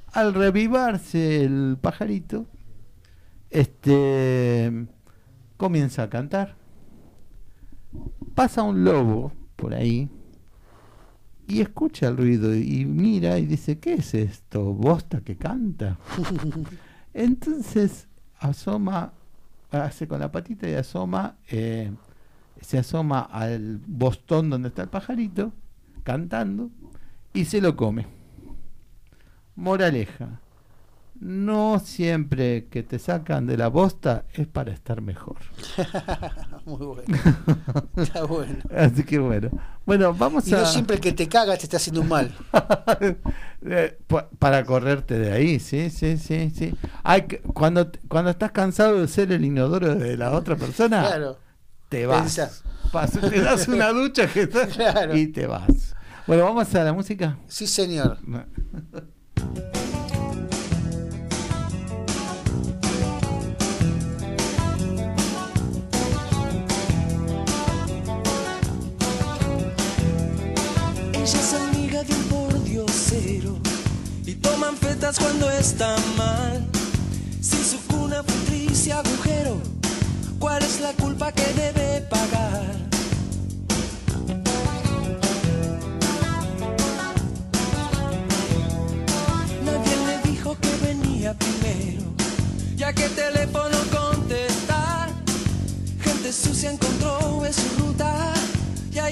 Al revivarse el pajarito, este comienza a cantar pasa un lobo por ahí y escucha el ruido y mira y dice, ¿qué es esto? ¿Bosta que canta? Entonces asoma, hace con la patita y asoma, eh, se asoma al bostón donde está el pajarito, cantando, y se lo come. Moraleja, no siempre que te sacan de la bosta es para estar mejor. Muy bueno. Está bueno. Así que bueno. Bueno, vamos Y a. no siempre que te caga te está haciendo un mal. Eh, pa- para correrte de ahí, sí, sí, sí, sí. Hay que- cuando, cuando estás cansado de ser el inodoro de la otra persona, Claro. te vas. Te das una ducha que está- Claro. y te vas. Bueno, vamos a la música. Sí, señor. Ella es amiga de un pordiosero y toman fetas cuando está mal. Si su cuna fue agujero, ¿cuál es la culpa que debe pagar? Nadie le dijo que venía primero, ya que teléfono contestar. Gente sucia encontró en su ruta y a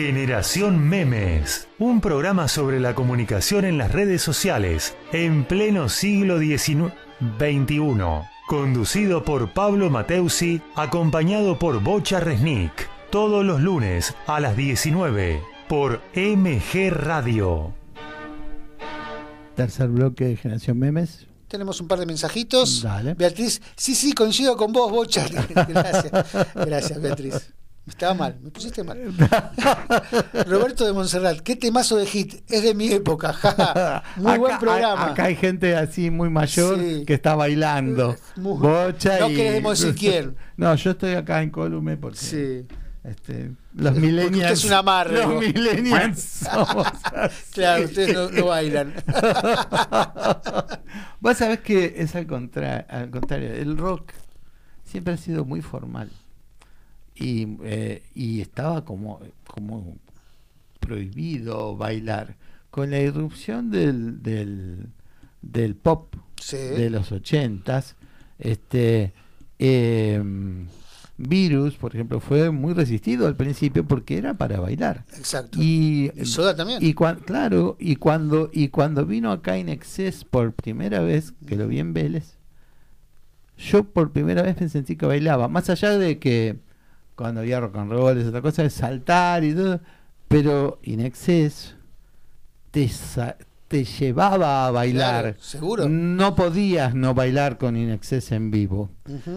Generación Memes, un programa sobre la comunicación en las redes sociales en pleno siglo XIX XXI, conducido por Pablo Mateusi, acompañado por Bocha Resnick, todos los lunes a las 19 por MG Radio. Tercer bloque de Generación Memes. Tenemos un par de mensajitos. Dale. Beatriz, sí, sí, coincido con vos, Bocha. Gracias, gracias, Beatriz. Estaba mal, me pusiste mal. Roberto de Montserrat, qué temazo de hit, es de mi época, jaja. Muy Acá- buen programa. a- Acá hay gente así muy mayor Sí. que está bailando. Muy- Bocha No y- queremos decir quién. No, yo estoy acá en Colume porque Sí, este, los millennials. es un amarre, Los millennials somos claro, ustedes no, no bailan. Vos sabés que es al, contra- al contrario, el rock siempre ha sido muy formal y, eh, y estaba como, como prohibido bailar. Con la irrupción del, del, del pop Sí. de los ochentas, este em, Virus, por ejemplo, fue muy resistido al principio porque era para bailar. Exacto. Y, Y Soda también. y cuan- claro, y cuando y cuando vino acá en Excess por primera vez, que lo vi en Vélez, yo por primera vez me sentí que bailaba, más allá de que cuando había rock and roll es otra cosa de saltar y todo, pero In Excess te te llevaba a bailar. Claro, seguro. No podías no bailar con In Excess en vivo.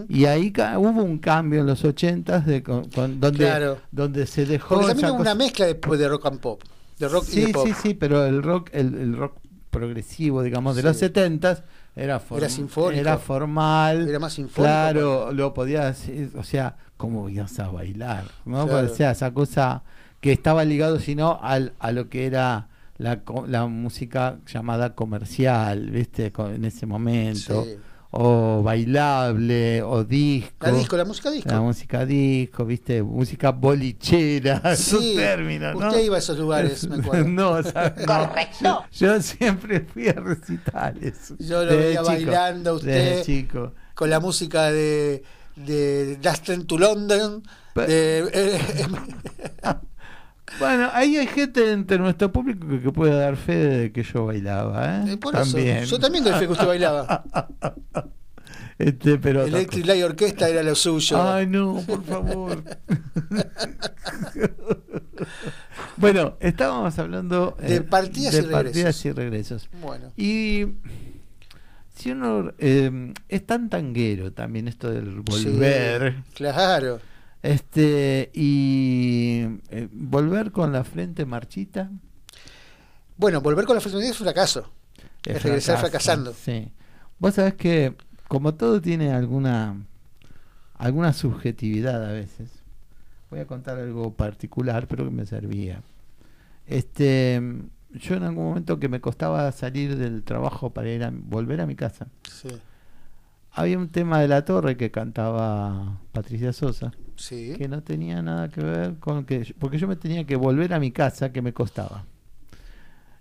Y ahí hubo un cambio en los ochentas de con- con- donde Claro. donde se dejó Porque también hubo una mezcla después de rock and pop. De rock y sí, de pop. sí, sí, pero el rock, el, el rock progresivo, digamos, de Sí. los setentas era, form- Era sinfónico. era formal, Era más sinfónico. claro, lo podías, o sea, cómo ibas a bailar, ¿no? Claro. O sea, esa cosa que estaba ligado, sino al, a lo que era la, música llamada comercial, ¿viste? En ese momento, Sí. o bailable, o disco. La disco, la música disco. La música disco, viste, música bolichera, esos Sí, términos, ¿no? usted iba a esos lugares, me acuerdo. no, ¿sabes? No. Yo, yo siempre fui a recitales. Yo lo veía chico, bailando a usted. chico. Con la música de, de Train to London. Pe- de, eh, Bueno, ahí hay gente entre nuestro público que, que puede dar fe de que yo bailaba, ¿eh? eh, por eso, también. yo también doy fe que usted bailaba. Este, pero Electric Light Orquesta era lo suyo. Ay, no, por favor. bueno, estábamos hablando De eh, partidas de y regresos. partidas y regresos. Bueno, Y si uno eh, es tan tanguero también esto del volver, sí, claro. este y eh, volver con la frente marchita, Bueno, volver con la fraternidad es un fracaso. Es regresar fracasando. Sí. Vos sabés que como todo tiene alguna alguna subjetividad a veces. Voy a contar algo particular, pero que me servía. Este, yo en algún momento que me costaba salir del trabajo para ir a volver a mi casa. Sí, Había un tema de la torre que cantaba Patricia Sosa, sí. que no tenía nada que ver con que porque yo me tenía que volver a mi casa que me costaba.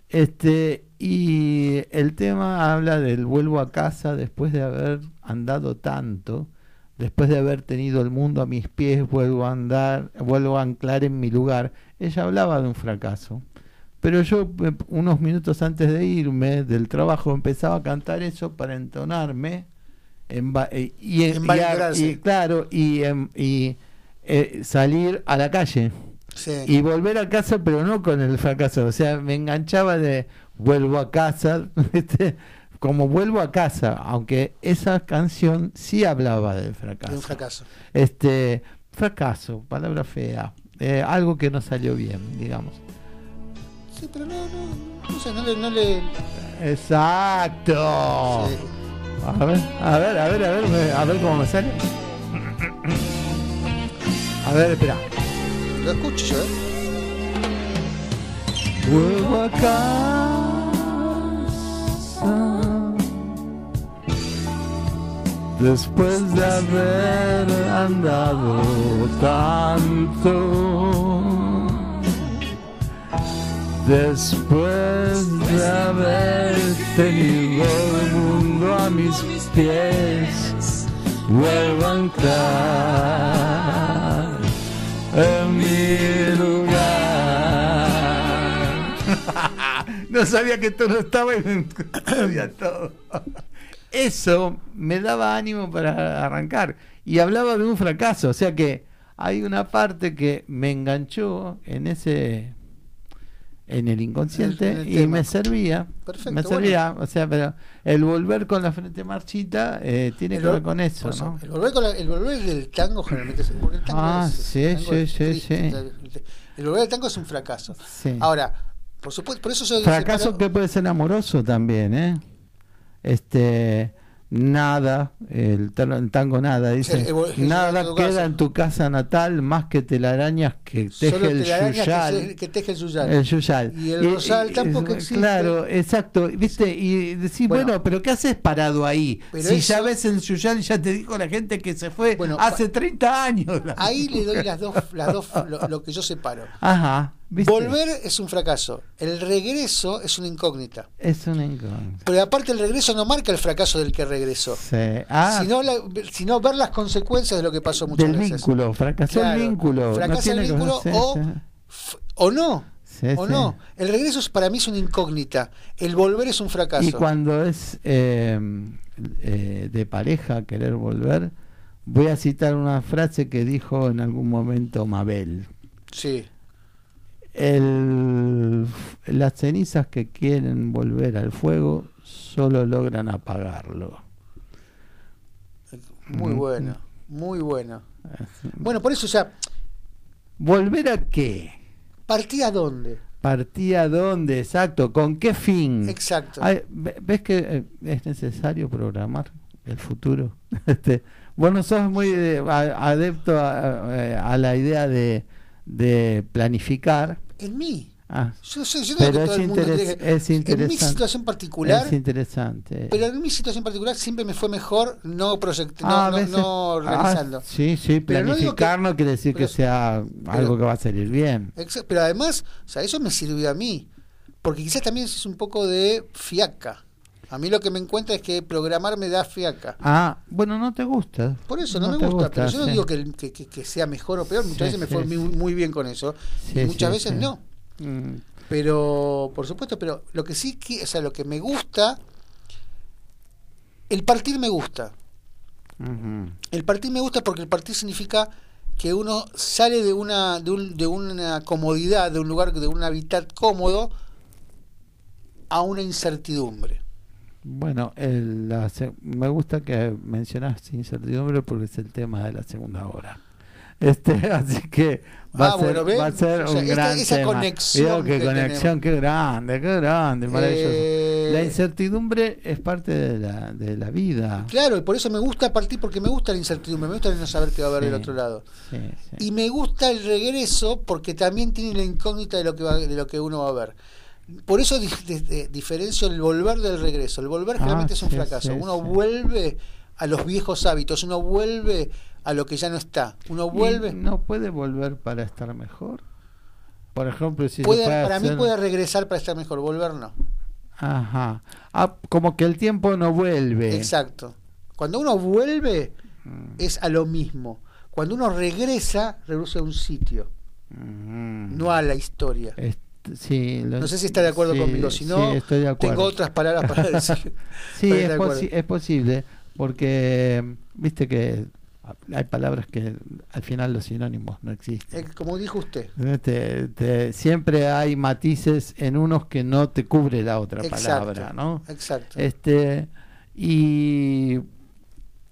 Este, y el tema habla del vuelvo a casa después de haber andado tanto, después de haber tenido el mundo a mis pies, vuelvo a andar, vuelvo a anclar en mi lugar. Ella hablaba de un fracaso. Pero yo, eh, unos minutos antes de irme del trabajo, empezaba a cantar eso para entonarme en eh, y, en- y y claro, y, y, eh, salir a la calle sí. y volver a casa, pero no con el fracaso. O sea, me enganchaba de vuelvo a casa, como vuelvo a casa, aunque esa canción sí hablaba del fracaso. fracaso. Este, fracaso, palabra fea, eh, algo que no salió bien, digamos. Sí, pero no, no, no sé, no le... No le Exacto. sí. A ver, a ver, a ver, a ver, a ver cómo me sale. A ver, espera. Lo escucho yo, ¿eh? Vuelvo a casa. Después de haber andado tanto. Después de haber tenido el mundo a mis pies, vuelvo a entrar en mi lugar. no sabía que esto no estaba y me sabía todo. Eso me daba ánimo para arrancar. Y hablaba de un fracaso, o sea que hay una parte que me enganchó en ese en el inconsciente En el y tema. me servía Perfecto, me servía o sea pero el volver con la frente marchita eh, tiene El que ver con eso ¿no? El volver, con la- el volver del tango generalmente es. Porque el tango Ah, es- sí, el tango sí, es sí, sí. El volver del tango es un fracaso. Sí. Ahora, por supuesto, por eso yo fracaso separo- que puede ser amoroso también eh este nada el, tango nada dice nada queda en tu casa natal más que telarañas que teje solo el que, yuyal se- que teje el yuyal. El yuyal. Y el rosal tampoco es- existe. Claro, exacto. ¿Viste? Y decís, bueno, Bueno. pero ¿qué haces parado ahí? Pero si ya eso- ves el yuyal y ya te dijo la gente que se fue Bueno, hace pa- 30 años. Ahí le doy las dos, las dos lo, lo que yo separo. Ajá. ¿Viste? Volver es un fracaso. El regreso es una incógnita. Es un incógnito. Pero aparte el regreso no marca el fracaso del que regresó. Sí. Ah, Sino, la- sino ver las consecuencias de lo que pasó muchas del veces. vínculo. Fracasó Claro, el vínculo. fracasa no el vínculo o, o no. Sí, o sí. no. El regreso es, para mí es una incógnita. El volver es un fracaso. Y cuando es eh, eh, de pareja querer volver, voy a citar una frase que dijo en algún momento Mabel. Sí. El, las cenizas que quieren volver al fuego solo logran apagarlo. Muy Mm. bueno. Muy bueno. Bueno, por eso, o sea, ¿Volver a qué? ¿partí a dónde? ¿Partía dónde? Exacto. ¿Con qué fin? Exacto. Ay, ve- ¿Ves que eh, es necesario programar el futuro? Este, vos no sos muy eh, a- adepto a, a la idea de, de planificar. En mí. Ah, Yo, yo Pero que es interes- que- es En mi interesante. situación particular, es interesante. pero en mi situación particular siempre me fue mejor no proyect, no, Ah, no- veces- no ah, realizando. sí, sí, Pero no planificar que- no quiere decir que pero- sea algo que va a salir bien. Pero además, o sea, eso me sirvió a mí. Porque quizás también es un poco de fiaca. A mí lo que me encuentra es que programar me da fiaca. Ah, bueno, no te gusta. Por eso no, me gusta, pero yo no sí. digo que, el- que, que- que sea mejor o peor. Muchas Sí, veces me fue muy, muy bien con eso. Y muchas veces no. Mm, Pero, por supuesto, pero lo que sí, o sea, lo que me gusta, el partir me gusta. El partir me gusta porque el partir significa que uno sale de una, de, un- de una comodidad, de un lugar, de un hábitat cómodo, a una incertidumbre. Bueno, el- la me gusta que mencionas incertidumbre porque es el tema de la segunda hora. Este, así que va, Ah, a, ser, bueno, va a ser O sea, un esta- gran esa tema. conexión que conexión, qué grande, qué grande, maravilloso. Eh, La incertidumbre es parte de la, de la vida. Claro, y por eso me gusta partir porque me gusta la incertidumbre, me gusta no saber qué va a haber Sí. del otro lado. Sí, sí. Y me gusta el regreso porque también tiene la incógnita de lo que va, de lo que uno va a ver. Por eso di- di- di- diferencio el volver del regreso. El volver Ah, generalmente es un sí, fracaso. sí, uno sí. vuelve a los viejos hábitos, uno vuelve a lo que ya no está. Uno ¿Y vuelve. ¿No puede volver para estar mejor? Por ejemplo, si se puede, puede para mí puede regresar para estar mejor, volver no. Ajá. Ah, como que el tiempo no vuelve. Exacto. Cuando uno vuelve Mm, es a lo mismo. Cuando uno regresa, regresa a un sitio, mm. no a la historia. Sí, lo- No sé si está de acuerdo sí, conmigo, si no, sí, tengo otras palabras para decir. Sí, es, de acuerdo. posi- es posible, porque viste que hay palabras que al final los sinónimos no existen. Como dijo usted. Te- te- siempre hay matices en unos que no te cubre la otra Exacto, palabra, ¿no? Exacto. Este y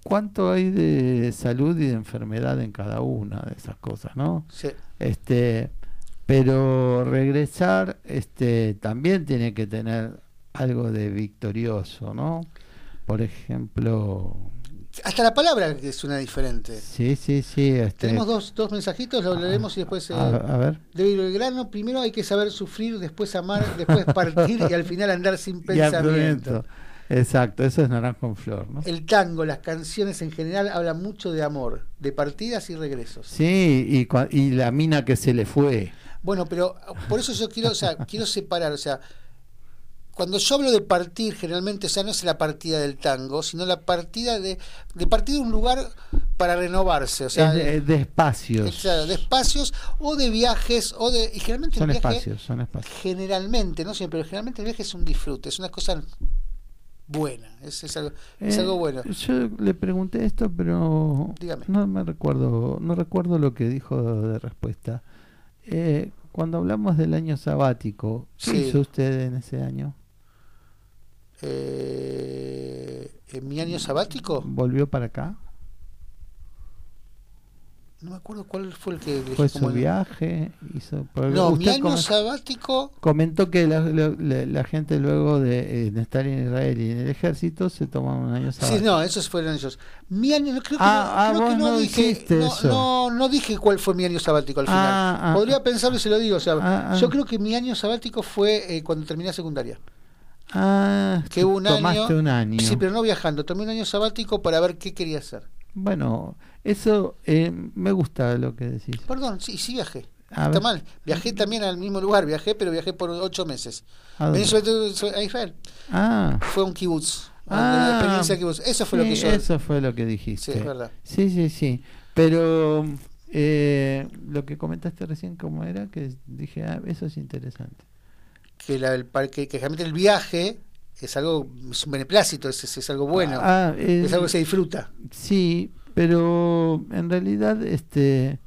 cuánto hay de salud y de enfermedad en cada una de esas cosas, ¿no? Sí. Este, pero regresar, este, también tiene que tener algo de victorioso, ¿no? Por ejemplo, Hasta la palabra que suena diferente. sí, sí, sí, este, Tenemos dos, dos mensajitos, los leemos y después... eh, a, a ver, de Belgrano, primero hay que saber sufrir, después amar, después partir y al final andar sin pensamiento. Exacto, eso es naranjo en flor, ¿no? El tango, las canciones en general hablan mucho de amor, de partidas y regresos. Sí, y, y la mina que se le fue. Bueno, pero por eso yo quiero, o sea, quiero separar, o sea, cuando yo hablo de partir, generalmente, o sea, no es la partida del tango, sino la partida de, de partir de un lugar para renovarse, o sea, de, de espacios. claro, de espacios o de viajes, o de. Y generalmente Son el viaje, espacios, son espacios. generalmente, no siempre, pero generalmente el viaje es un disfrute, es una cosa buena, es, es algo, es Eh, algo bueno. Yo le pregunté esto, pero Dígame. no me recuerdo, no recuerdo lo que dijo de respuesta. Eh, cuando hablamos del año sabático, ¿qué Sí. hizo usted en ese año? Eh, en mi año sabático, ¿Volvió para acá? No me acuerdo cuál fue el que ¿Fue su el- viaje? Hizo, No, mi año sabático, comentó que la, la- la- la gente luego de, eh, de estar en Israel y en el ejército se toma un año sabático. sí, no, esos fueron ellos. Mi año, creo que, Ah, no, ah, creo que no no dije, no, eso. no, no dije cuál fue mi año sabático al final. Ah, ah, Podría ah. pensarlo y se lo digo, o sea, Ah, ah. yo creo que mi año sabático fue eh, cuando terminé secundaria. Ah, Que un tomaste año, un año. Sí, pero no viajando, tomé un año sabático para ver qué quería hacer. Bueno, eso eh, me gusta lo que decís. Perdón, sí, sí viajé. A Está ver. mal. Viajé también al mismo lugar, viajé, pero viajé por ocho meses. ¿A Israel. Ah, Fue un kibutz. Ah, una experiencia kibutz. Eso fue lo que yo. Eso fue lo que dijiste. Sí, es verdad. Sí, sí, sí. Pero eh, lo que comentaste recién, ¿cómo era? Que dije, ah, eso es interesante. Que, la, el parque, que realmente el viaje es algo, es un beneplácito, es, es, es algo bueno. Ah, eh, es algo que se disfruta. Sí, pero en realidad, este,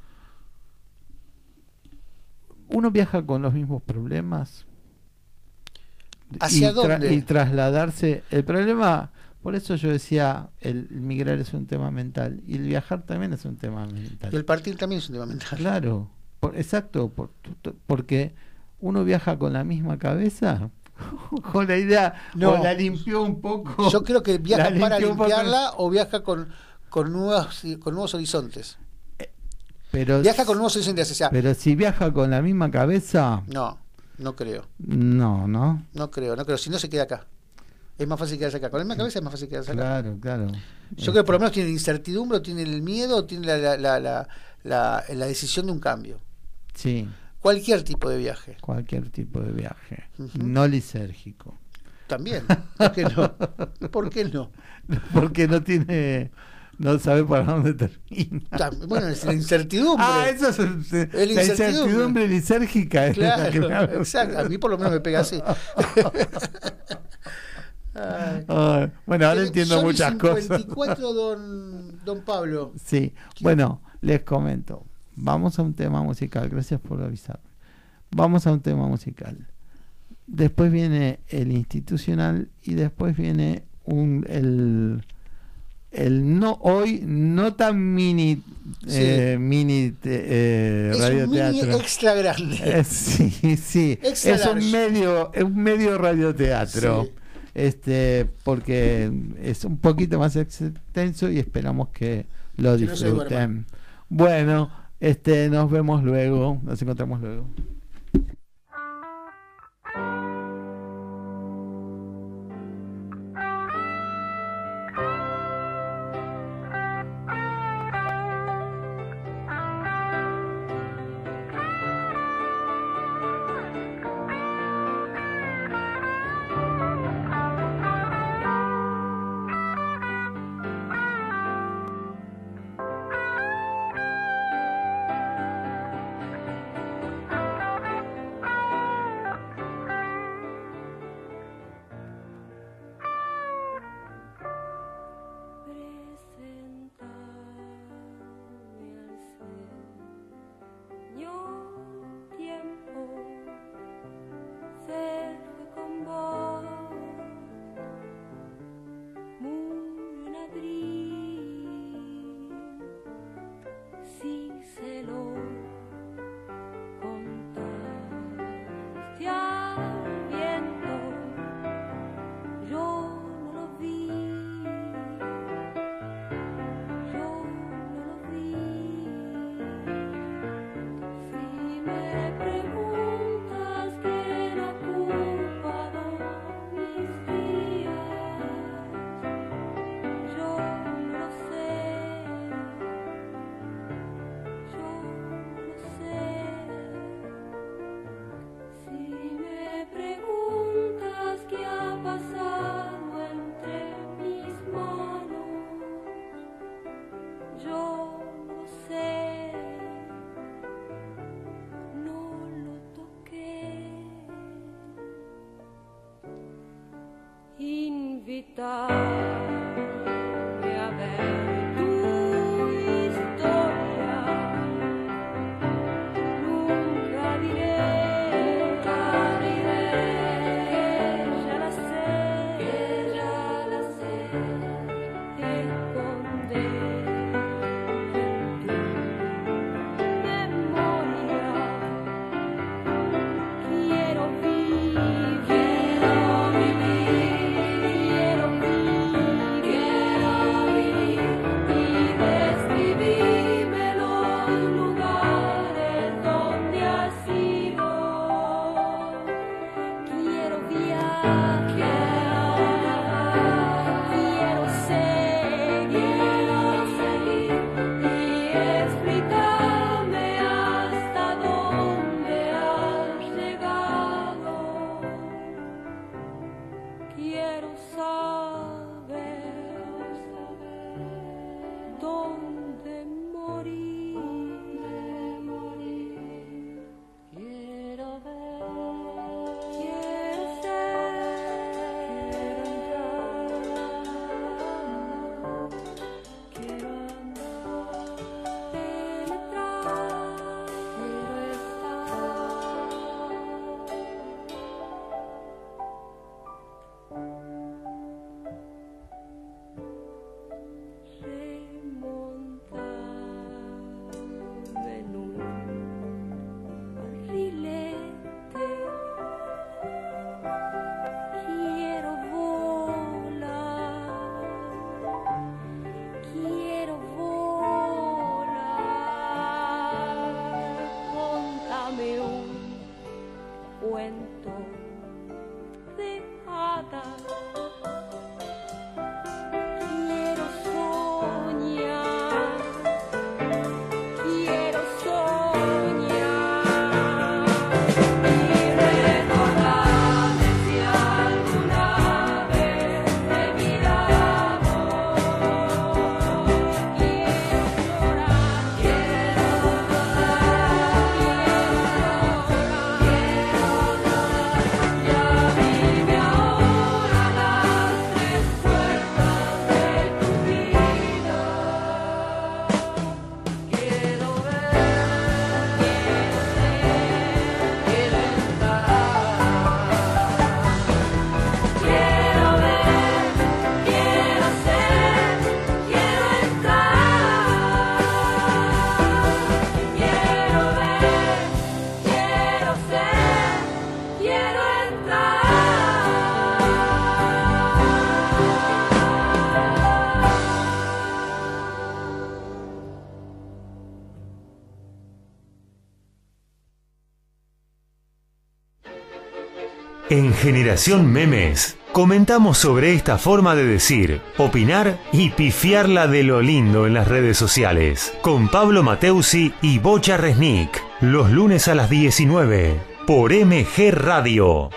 uno viaja con los mismos problemas. ¿Hacia y, dónde? y trasladarse. El problema, por eso yo decía, el migrar es un tema mental y el viajar también es un tema mental. Y el partir también es un tema mental. Claro, por- exacto, por- porque uno viaja con la misma cabeza, con la idea, No. o la limpió un poco. Yo creo que viaja para poco, limpiarla o viaja con, con, nuevos, con nuevos horizontes. pero, Viaja con nuevos horizontes. O sea, pero si viaja con la misma cabeza, no, no creo. no, ¿no? No creo, no creo. Si no se queda acá. Es más fácil quedarse acá. Con la misma cabeza es más fácil quedarse acá. Claro, claro. Yo creo que por lo menos tiene incertidumbre, o tiene el miedo, o tiene la, la, la, la, la- la decisión de un cambio. Sí, Cualquier tipo de viaje. cualquier tipo de viaje, no lisérgico. También. ¿Por qué no? ¿Por qué no? Porque no tiene, no sabe para dónde termina. Bueno, es la incertidumbre. Ah, eso es, es- Es la incertidumbre. incertidumbre lisérgica. es la que me Claro, habla. exacto. A mí por lo menos me pega así. Ay. Ay, bueno, ahora entiendo muchas cosas. 54, don, don Pablo. Sí, bueno, les comento. Vamos a un tema musical, gracias por avisarme. Vamos a un tema musical. Después viene el institucional y después viene un el el no hoy no tan mini eh, mini te- eh, Es un mini extra grande. Eh, sí, sí. Extra es un medio, es un medio radioteatro. Sí. Este, porque es un poquito más extenso y esperamos que lo no disfruten. bueno, este, nos vemos luego, nos encontramos luego. Generación Memes comentamos sobre esta forma de decir, opinar y pifiarla de lo lindo en las redes sociales. Con Pablo Mateusi y Bocha Resnick. Los lunes a las 19 por MG Radio.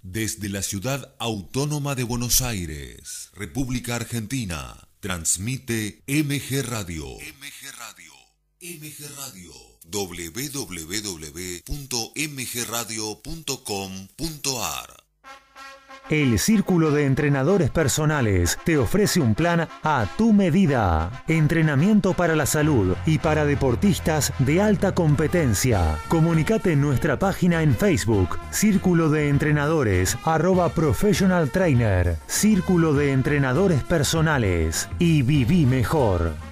Desde la ciudad autónoma de Buenos Aires, República Argentina, transmite MG Radio. MG Radio. MG Radio. www.mgradio.com.ar El Círculo de Entrenadores Personales te ofrece un plan a tu medida. Entrenamiento para la salud y para deportistas de alta competencia. Comunicate en nuestra página en Facebook, Círculo de Entrenadores, arroba Professional Trainer, Círculo de Entrenadores Personales y viví mejor.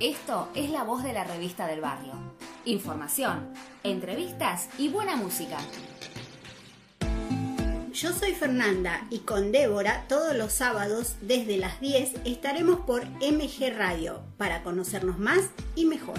Esto es la voz de la revista del barrio. Información, entrevistas y buena música. Yo soy Fernanda y con Débora todos los sábados desde las 10 estaremos por MG Radio para conocernos más y mejor.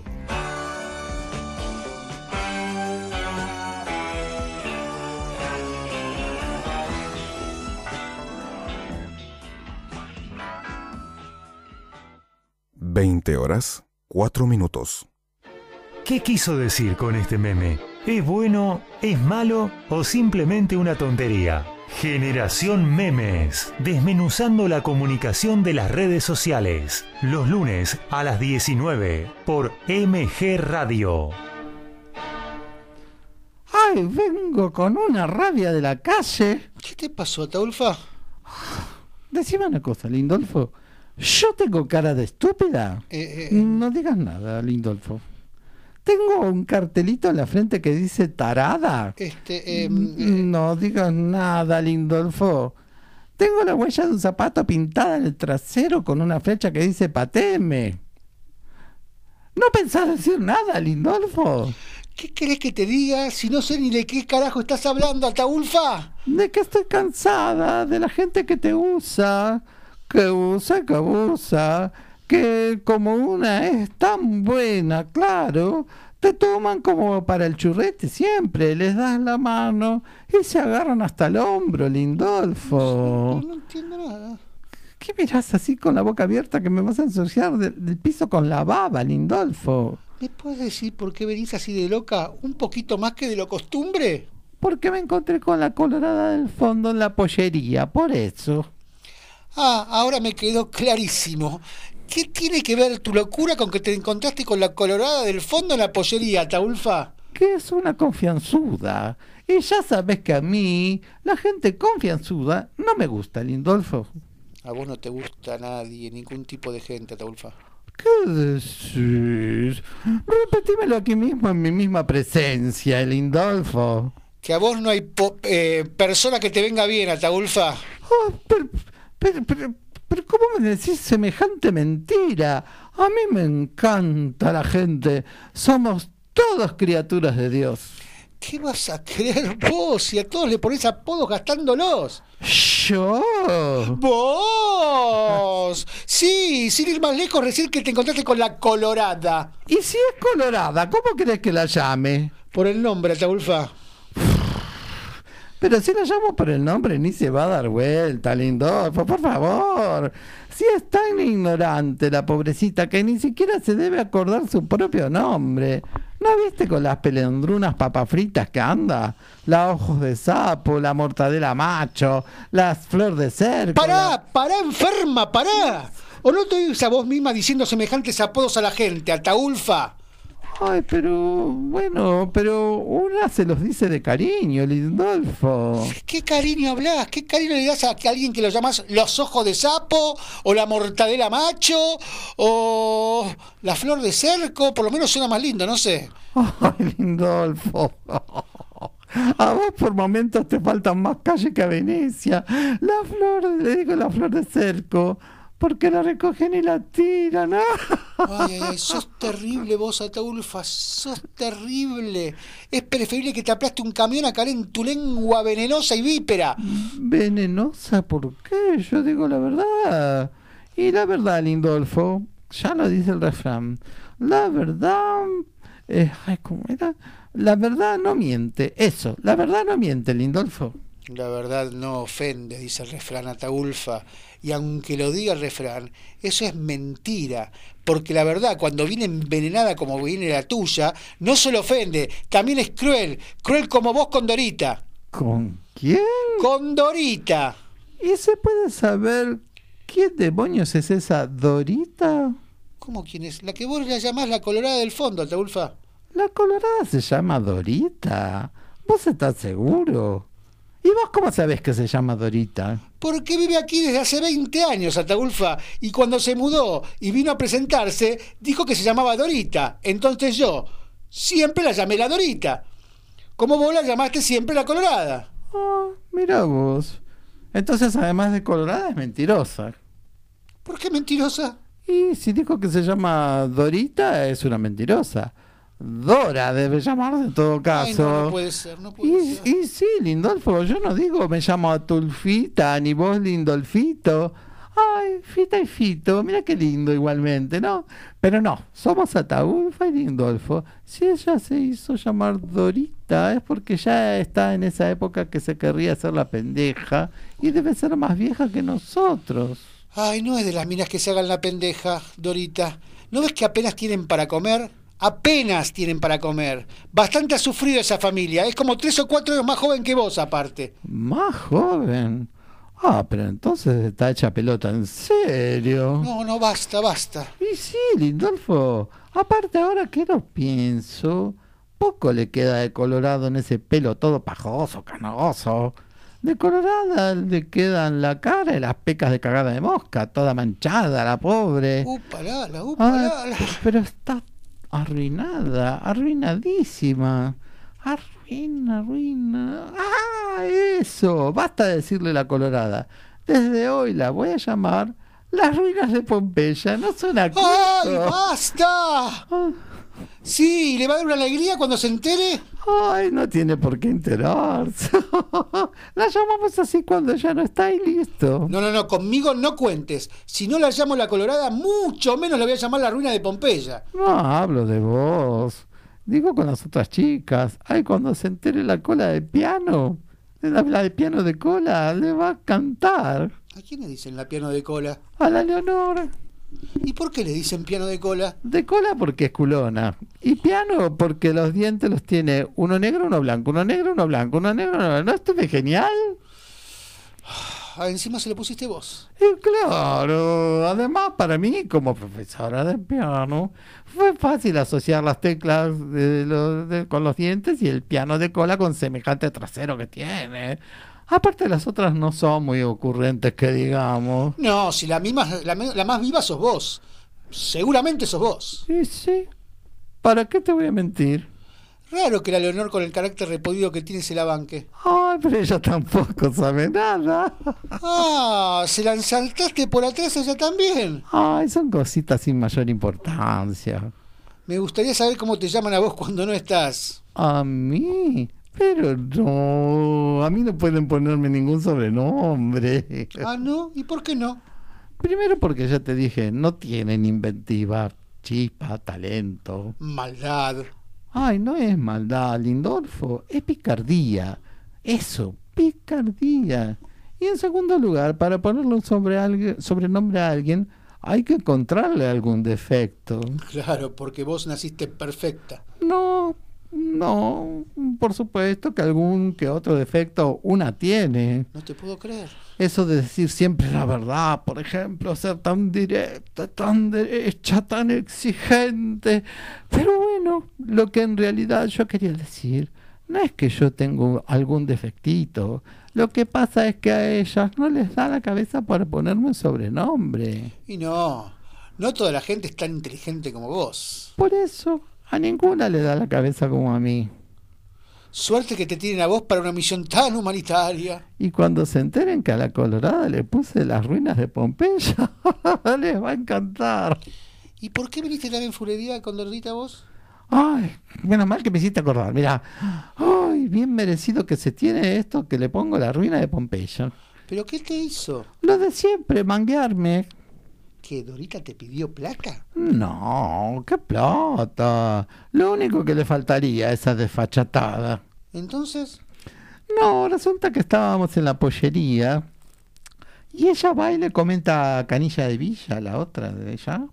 Veinte horas, cuatro minutos. ¿Qué quiso decir con este meme? ¿Es bueno, es malo o simplemente una tontería? Generación Memes, desmenuzando la comunicación de las redes sociales, los lunes a las 19 por MG Radio. Ay, vengo con una rabia de la calle. ¿Qué te pasó, Ataulfa? Decime una cosa, Lindolfo. ¿Yo tengo cara de estúpida? Eh, eh, No digas nada, Lindolfo. Tengo un cartelito en la frente que dice tarada. este, eh, No digas nada, Lindolfo. Tengo la huella de un zapato pintada en el trasero con una flecha que dice pateme. No pensás decir nada, Lindolfo. ¿Qué querés que te diga si no sé ni de qué carajo estás hablando, Ataulfa? De que estoy cansada de la gente que te usa, que usa, que abusa, que como una es tan buena, claro, te toman como para el churrete siempre, les das la mano y se agarran hasta el hombro, Lindolfo. No entiendo nada. ¿Qué mirás así con la boca abierta que me vas a ensuciar del, del piso con la baba, Lindolfo? ¿Me puedes decir por qué venís así de loca un poquito más que de lo costumbre? Porque me encontré con la colorada del fondo en la pollería, por eso. Ah, ahora me quedó clarísimo. ¿Qué tiene que ver tu locura con que te encontraste con la colorada del fondo en la pollería, Ataulfa? que es una confianzuda. Y ya sabes que a mí, la gente confianzuda, no me gusta, Lindolfo. A vos no te gusta nadie, ningún tipo de gente, Ataulfa. ¿Qué decís? Repetímelo aquí mismo en mi misma presencia, Lindolfo. Que a vos no hay po- eh, persona que te venga bien, Ataulfa. Oh, pero, pero, pero, ¿cómo me decís semejante mentira? A mí me encanta la gente. Somos todos criaturas de Dios. ¿Qué vas a creer vos si a todos le pones apodos gastándolos? ¿Yo? ¡Vos! Sí, sin ir más lejos, recién que te encontraste con la colorada. ¿Y si es colorada, cómo querés que la llame? Por el nombre, Ataulfa. Pero si la llamo por el nombre, ni se va a dar vuelta, Lindolfo, por favor. Si es tan ignorante la pobrecita que ni siquiera se debe acordar su propio nombre. ¿No viste con las pelendrunas papas fritas que anda? La ojos de sapo, la mortadela macho, las flor de cerco. ¡Pará! ¡Pará, enferma! ¡Pará! ¿O no te oís a vos misma diciendo semejantes apodos a la gente, Ataulfa? Ay, pero bueno, pero una se los dice de cariño, Lindolfo. ¿Qué cariño hablas? ¿Qué cariño le das a alguien que lo llamas los ojos de sapo? ¿O la mortadela macho? ¿O la flor de cerco? Por lo menos suena más lindo, no sé. Ay, Lindolfo. A vos por momentos te faltan más calles que a Venecia. La flor, le digo la flor de cerco, porque la recogen y la tiran. Ay, ay, ay, sos terrible vos, Ataulfa, sos terrible. Es preferible que te aplaste un camión a caer en tu lengua venenosa y vípera. ¿Venenosa? ¿Por qué? Yo digo la verdad. Y la verdad, Lindolfo, ya lo dice el refrán. La verdad... eh, ay, ¿cómo era? La verdad no miente. Eso, la verdad no miente, Lindolfo. La verdad no ofende, dice el refrán Ataulfa. Y aunque lo diga el refrán, eso es mentira. Porque la verdad, cuando viene envenenada como viene la tuya, no solo ofende, también es cruel. Cruel como vos con Dorita. ¿Con quién? Con Dorita. ¿Y se puede saber quién demonios es esa Dorita? ¿Cómo quién es? La que vos la llamás la colorada del fondo, Ataulfa. La colorada se llama Dorita. ¿Vos estás seguro? ¿Y vos cómo sabés que se llama Dorita? Porque vive aquí desde hace 20 años, Ataulfa, y cuando se mudó y vino a presentarse, dijo que se llamaba Dorita. Entonces yo siempre la llamé la Dorita. Como vos la llamaste siempre la Colorada. Ah, mira vos. Entonces, además de colorada, es mentirosa. ¿Por qué mentirosa? Y si dijo que se llama Dorita, es una mentirosa. Dora debe llamarse en todo Ay, caso. no, no puede ser, no puede Y, ser. y sí, Lindolfo, yo no digo me llamo Tulfita, ni vos Lindolfito. Ay, Fita y Fito, mira qué lindo igualmente, ¿no? Pero no, somos Ataulfa y Lindolfo. Si ella se hizo llamar Dorita es porque ya está en esa época que se querría hacer la pendeja y debe ser más vieja que nosotros. Ay, no es de las minas que se hagan la pendeja, Dorita. ¿No ves que apenas tienen para comer? Apenas tienen para comer. Bastante ha sufrido esa familia. Es como tres o cuatro años más joven que vos, aparte. Más joven. Ah, pero entonces está hecha pelota, en serio. No, no, basta, basta. Y sí, Lindolfo. Aparte, ahora que lo pienso, poco le queda de colorado en ese pelo todo pajoso, canoso. De colorada le quedan la cara y las pecas de cagada de mosca, toda manchada, la pobre. Upalala, Ay, upalala. pe- pero está arruinada, arruinadísima. Arruina, arruina. ¡Ah! Eso. Basta de decirle la colorada. Desde hoy la voy a llamar las ruinas de Pompeya. No suena ¡Ay, basta! Sí, ¿le va a dar una alegría cuando se entere? Ay, no tiene por qué enterarse. la llamamos así cuando ya no está y listo. No, no, no, conmigo no cuentes. Si no la llamo la colorada, mucho menos la voy a llamar la ruina de Pompeya. No hablo de vos. Digo con las otras chicas. Ay, cuando se entere la cola de piano, la, la de piano de cola, le va a cantar. ¿A quién le dicen la piano de cola? A la Leonor. ¿Y por qué le dicen piano de cola? De cola porque es culona. Y piano porque los dientes los tiene uno negro, uno blanco, uno negro, uno blanco, uno negro, uno blanco. ¿No estuve genial? Ah, encima se le pusiste vos. Y claro, además para mí como profesora de piano fue fácil asociar las teclas de los- de- con los dientes y el piano de cola con semejante trasero que tiene. Aparte las otras no son muy ocurrentes que digamos. No, si la, misma, la, más viva sos vos. Seguramente sos vos. Sí, sí. ¿Para qué te voy a mentir? Raro que la Leonor con el carácter repodido que tiene se la banque. Ay, pero ella tampoco sabe nada. Ah, se la ensaltaste por atrás ella también. Ay, son cositas sin mayor importancia. Me gustaría saber cómo te llaman a vos cuando no estás. ¿A mí? Pero no, a mí no pueden ponerme ningún sobrenombre. Ah, ¿no? ¿Y por qué no? Primero porque ya te dije, no tienen inventiva, chispa, talento. Maldad. Ay, no es maldad, Lindolfo, es picardía. Eso, picardía. Y en segundo lugar, para ponerle un sobrenombre a alguien, hay que encontrarle algún defecto. Claro, porque vos naciste perfecta. No, no, por supuesto que algún que otro defecto una tiene. No te puedo creer. Eso de decir siempre la verdad, por ejemplo, ser tan directa, tan derecha, tan exigente. Pero bueno, lo que en realidad yo quería decir no es que yo tengo algún defectito. Lo que pasa es que a ellas no les da la cabeza para ponerme un sobrenombre. Y no, no toda la gente es tan inteligente como vos. Por eso, a ninguna le da la cabeza como a mí. Suerte que te tienen a vos para una misión tan humanitaria. Y cuando se enteren que a la Colorada le puse las ruinas de Pompeya, les va a encantar. ¿Y por qué viniste tan enfurecida con Dorita vos? Ay, menos mal que me hiciste acordar. Mira, ay, bien merecido que se tiene esto que le pongo la ruina de Pompeya. ¿Pero qué te hizo? Lo de siempre, manguearme. ¿Que Dorita te pidió plata? No, qué plata. Lo único que le faltaría a esa desfachatada. Entonces, No, resulta que estábamos en la pollería y ella va y le comenta a Canilla de Villa, la otra de ella,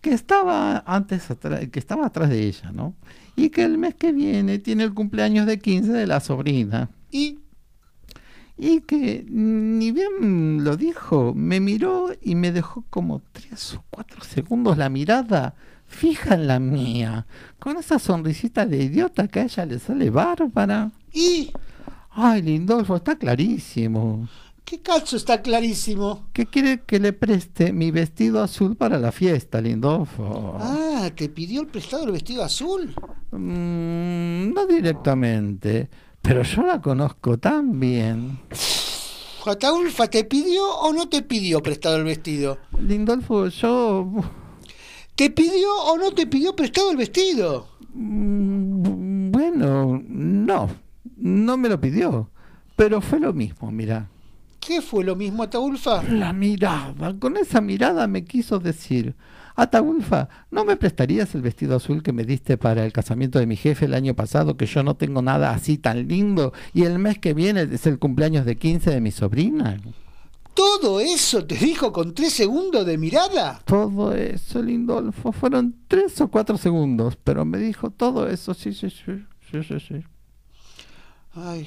que estaba antes que estaba atrás de ella, ¿no? Y que el mes que viene tiene el cumpleaños de 15 de la sobrina. ¿y? Y que ni bien lo dijo, me miró y me dejó como tres o cuatro segundos la mirada fija en la mía, con esa sonrisita de idiota que a ella le sale bárbara. ¿Y? Ay, Lindolfo, está clarísimo. ¿Qué cacho está clarísimo? ¿Qué quiere que le preste mi vestido azul para la fiesta, Lindolfo? Ah, ¿te pidió el prestado el vestido azul? Mm, no directamente, pero yo la conozco tan bien. ¿Ataulfa te pidió o no te pidió prestado el vestido? Lindolfo, yo... ¿Te pidió o no te pidió prestado el vestido? Mm, Bueno, no, no me lo pidió, pero fue lo mismo, mira. ¿Qué fue lo mismo, Ataulfa? La mirada, con esa mirada me quiso decir, Ataulfa, ¿no me prestarías el vestido azul que me diste para el casamiento de mi jefe el año pasado, que yo no tengo nada así tan lindo, y el mes que viene es el cumpleaños de 15 de mi sobrina? ¿Todo eso te dijo con tres segundos de mirada? Todo eso, Lindolfo, fueron tres o cuatro segundos, pero me dijo todo eso, sí, sí, sí, sí, sí, sí. Ay,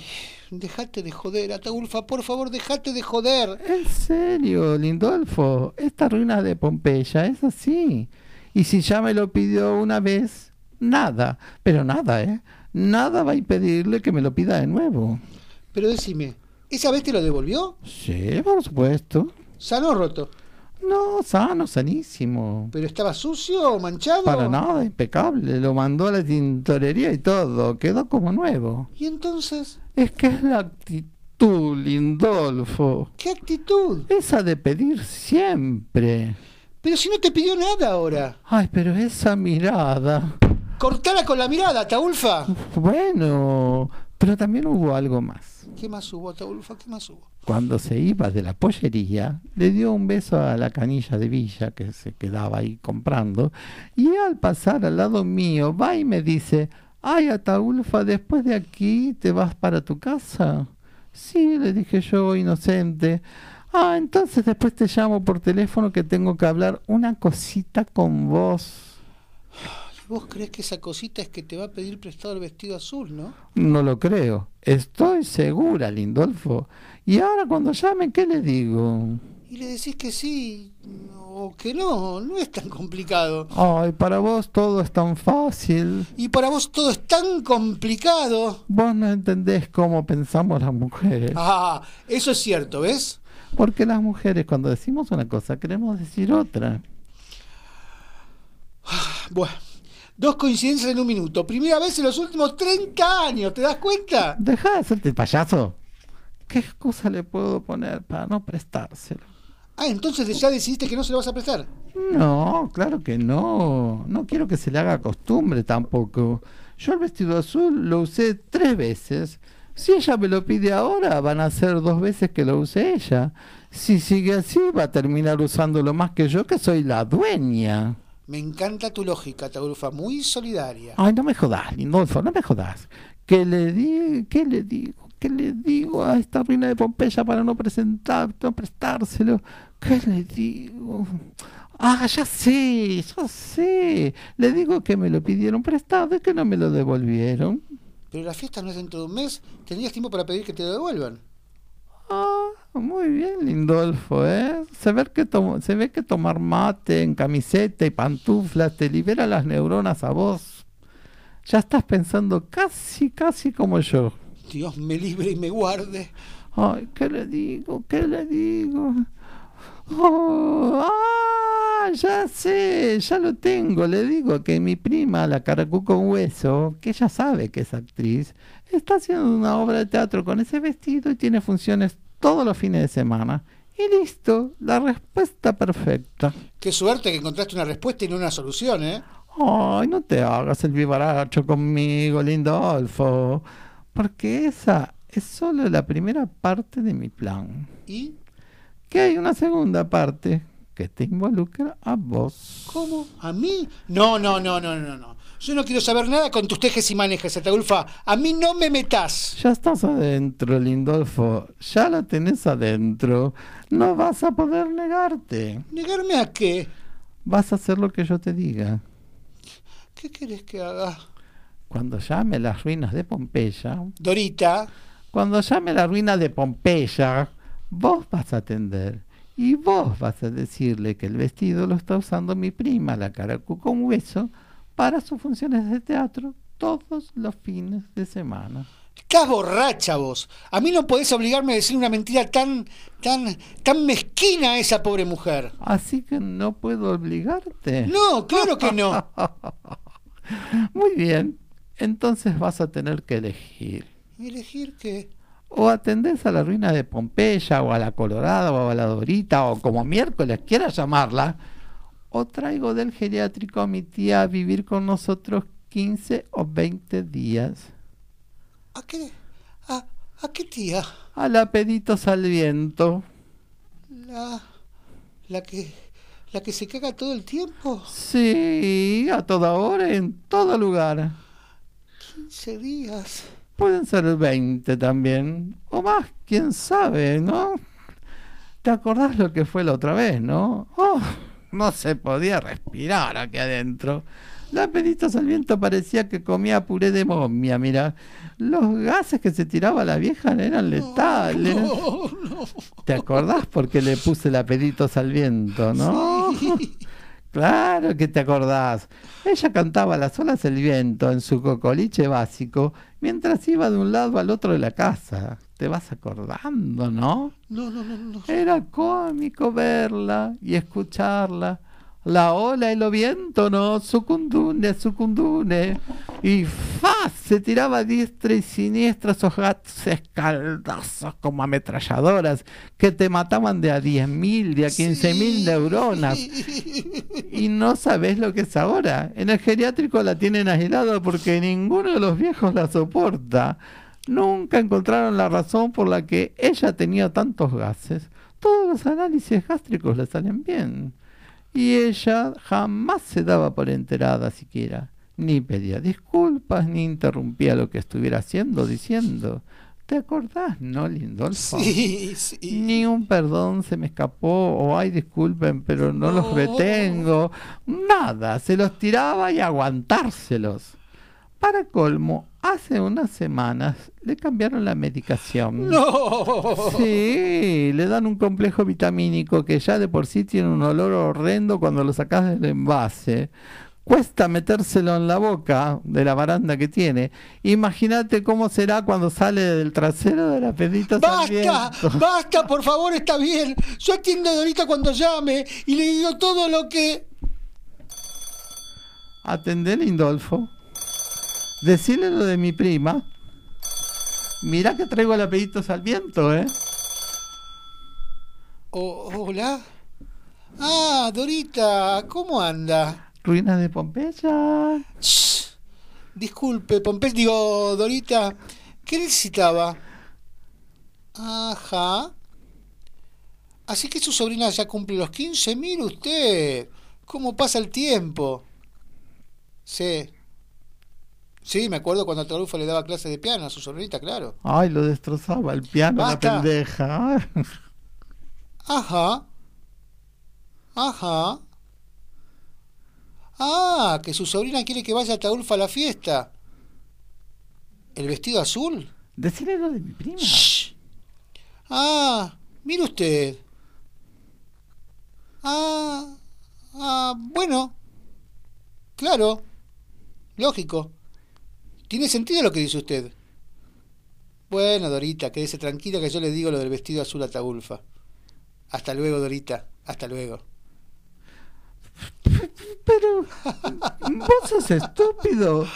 dejate de joder, Ataulfa, por favor, dejate de joder. En serio, Lindolfo, esta ruina de Pompeya es así. Y si ya me lo pidió una vez, nada, pero nada, ¿eh? Nada va a impedirle que me lo pida de nuevo. Pero decime, ¿esa vez te lo devolvió? Sí, por supuesto. ¿Sano o roto? No, sano, sanísimo. ¿Pero estaba sucio o manchado? Para nada, impecable. Lo mandó a la tintorería y todo. Quedó como nuevo. ¿Y entonces? Es que es la actitud, Lindolfo. ¿Qué actitud? Esa de pedir siempre. Pero si no te pidió nada ahora. Ay, pero esa mirada. Cortala con la mirada, Ataulfa. Bueno, pero también hubo algo más. ¿Qué más hubo, Ataulfa? ¿Qué más hubo? Cuando se iba de la pollería, le dio un beso a la canilla de Villa que se quedaba ahí comprando, y al pasar al lado mío va y me dice, ay Ataulfa, después de aquí te vas para tu casa. Sí, le dije yo, inocente. Ah, entonces después te llamo por teléfono que tengo que hablar una cosita con vos. ¿Y vos crees que esa cosita es que te va a pedir prestado el vestido azul, no? No lo creo. Estoy segura, Lindolfo. Y ahora cuando llamen, ¿qué le digo? Y le decís que sí o que no, no es tan complicado. Ay, para vos todo es tan fácil. Y para vos todo es tan complicado. Vos no entendés cómo pensamos las mujeres. Ah, eso es cierto, ¿ves? Porque las mujeres cuando decimos una cosa queremos decir otra. Bueno, dos coincidencias en un minuto. Primera vez en los últimos 30 años, ¿te das cuenta? Deja de hacerte el payaso. ¿Qué excusa le puedo poner para no prestárselo? Ah, entonces ya decidiste que no se lo vas a prestar. No, claro que no. No quiero que se le haga costumbre tampoco. Yo el vestido azul lo usé tres veces. Si ella me lo pide ahora, van a ser dos veces que lo use ella. Si sigue así, va a terminar usándolo más que yo, que soy la dueña. Me encanta tu lógica, Taurufa, muy solidaria. Ay, no me jodas, Lindolfo, no me jodas. ¿Qué le, di, ¿Qué le digo? ¿Qué le digo a esta ruina de Pompeya para no presentar, no prestárselo? ¿Qué le digo? Ah, ya sé, ya sé. Le digo que me lo pidieron prestado y que no me lo devolvieron. Pero la fiesta no es dentro de un mes. Tenías tiempo para pedir que te lo devuelvan. Ah, muy bien, Lindolfo, ¿eh? Se ve, que tomo- se ve que tomar mate en camiseta y pantuflas te libera las neuronas a vos. Ya estás pensando casi, casi como yo. Dios me libre y me guarde. Ay, ¿qué le digo? ¿Qué le digo? Oh, ah, ya sé, ya lo tengo. Le digo que mi prima, la Caracú con hueso, que ella sabe que es actriz, está haciendo una obra de teatro con ese vestido y tiene funciones todos los fines de semana. Y listo, la respuesta perfecta. Qué suerte que encontraste una respuesta y no una solución, ¿eh? Ay, no te hagas el vivaracho conmigo, Lindolfo, porque esa es solo la primera parte de mi plan. ¿Y Que hay una segunda parte que te involucra a vos. cómo? ¿A mí? No, no, no, no, no, no. Yo no quiero saber nada con tus tejes y manejes, Ataulfa. A mí no me metas. Ya estás adentro, Lindolfo. Ya la tenés adentro. No vas a poder negarte. ¿Negarme a qué? Vas a hacer lo que yo te diga. ¿Qué querés que haga? Cuando llame las ruinas de Pompeya, Dorita, cuando llame la ruina de Pompeya, vos vas a atender. Y vos vas a decirle que el vestido lo está usando mi prima, la Caracú con hueso, para sus funciones de teatro todos los fines de semana. estás borracha vos. A mí no podés obligarme a decir una mentira tan, tan, tan mezquina a esa pobre mujer. Así que no puedo obligarte. No, claro que no. Muy bien. Entonces vas a tener que elegir. ¿Elegir qué? O atendés a la ruina de Pompeya, o a la Colorada, o a la Dorita, o como miércoles quieras llamarla, o traigo del geriátrico a mi tía a vivir con nosotros 15 o 20 días. ¿A qué? ¿A, a qué tía? A la Peditos al viento. La, la que, la que se caga todo el tiempo. Sí, a toda hora, en todo lugar. 15 días. Pueden ser 20 también, o más, quién sabe, ¿no? ¿Te acordás lo que fue la otra vez, no? Oh, no se podía respirar aquí adentro. La Peditos al viento parecía que comía puré de momia, mira. Los gases que se tiraba la vieja eran letales. No, no. ¿Te acordás por qué le puse la Peditos al viento, no? Claro que te acordás. Ella cantaba las olas del viento en su cocoliche básico mientras iba de un lado al otro de la casa. Te vas acordando, ¿no? No, no, no, no. Era cómico verla y escucharla. La ola y lo viento, ¿no? Sucundune, sucundune. Y ¡fa! Se tiraba a diestra y siniestra esos gatos escaldazos como ametralladoras que te mataban de a 10.000, de a 15.000 neuronas. Y no sabes lo que es ahora. En el geriátrico la tienen aislada porque ninguno de los viejos la soporta. Nunca encontraron la razón por la que ella tenía tantos gases. Todos los análisis gástricos le salen bien. Y ella jamás se daba por enterada siquiera. Ni pedía disculpas, ni interrumpía lo que estuviera haciendo, diciendo. ¿Te acordás, no, Lindolfo? Sí, sí. Ni un perdón se me escapó, o ay, disculpen, pero no los No. retengo. Nada, se los tiraba y aguantárselos. Para colmo, hace unas semanas le cambiaron la medicación. No. Sí, le dan un complejo vitamínico que ya de por sí tiene un olor horrendo cuando lo sacas del envase. Cuesta metérselo en la boca de la baranda que tiene. Imagínate cómo será cuando sale del trasero de la pedita ¡Basta! ¡Basta! Por favor, está bien. Yo atiendo a Dorita cuando llame y le digo todo lo que. Atendé, Lindolfo. Decirle lo de mi prima. Mira que traigo el apellido al viento, ¿eh? Hola. Ah, Dorita, ¿cómo anda? Ruinas de Pompeya. Shh. Disculpe, Pompey, digo, Dorita, ¿qué necesitaba? Ajá. Así que su sobrina ya cumple los 15, mire usted, cómo pasa el tiempo. Sí. Sí, me acuerdo cuando Ataulfo le daba clases de piano a su sobrinita, claro. Ay, lo destrozaba el piano, Basta. la pendeja. Ajá. Ajá. Ah, que su sobrina quiere que vaya a Ataulfo a la fiesta. ¿El vestido azul? Decirle lo de mi prima. Shh. Ah, mire usted. Ah, ah, bueno. Claro. Lógico. Tiene sentido lo que dice usted. Bueno, Dorita, quédese tranquila que yo le digo lo del vestido azul a Taulfa. Hasta luego, Dorita. Hasta luego. Pero vos sos estúpido.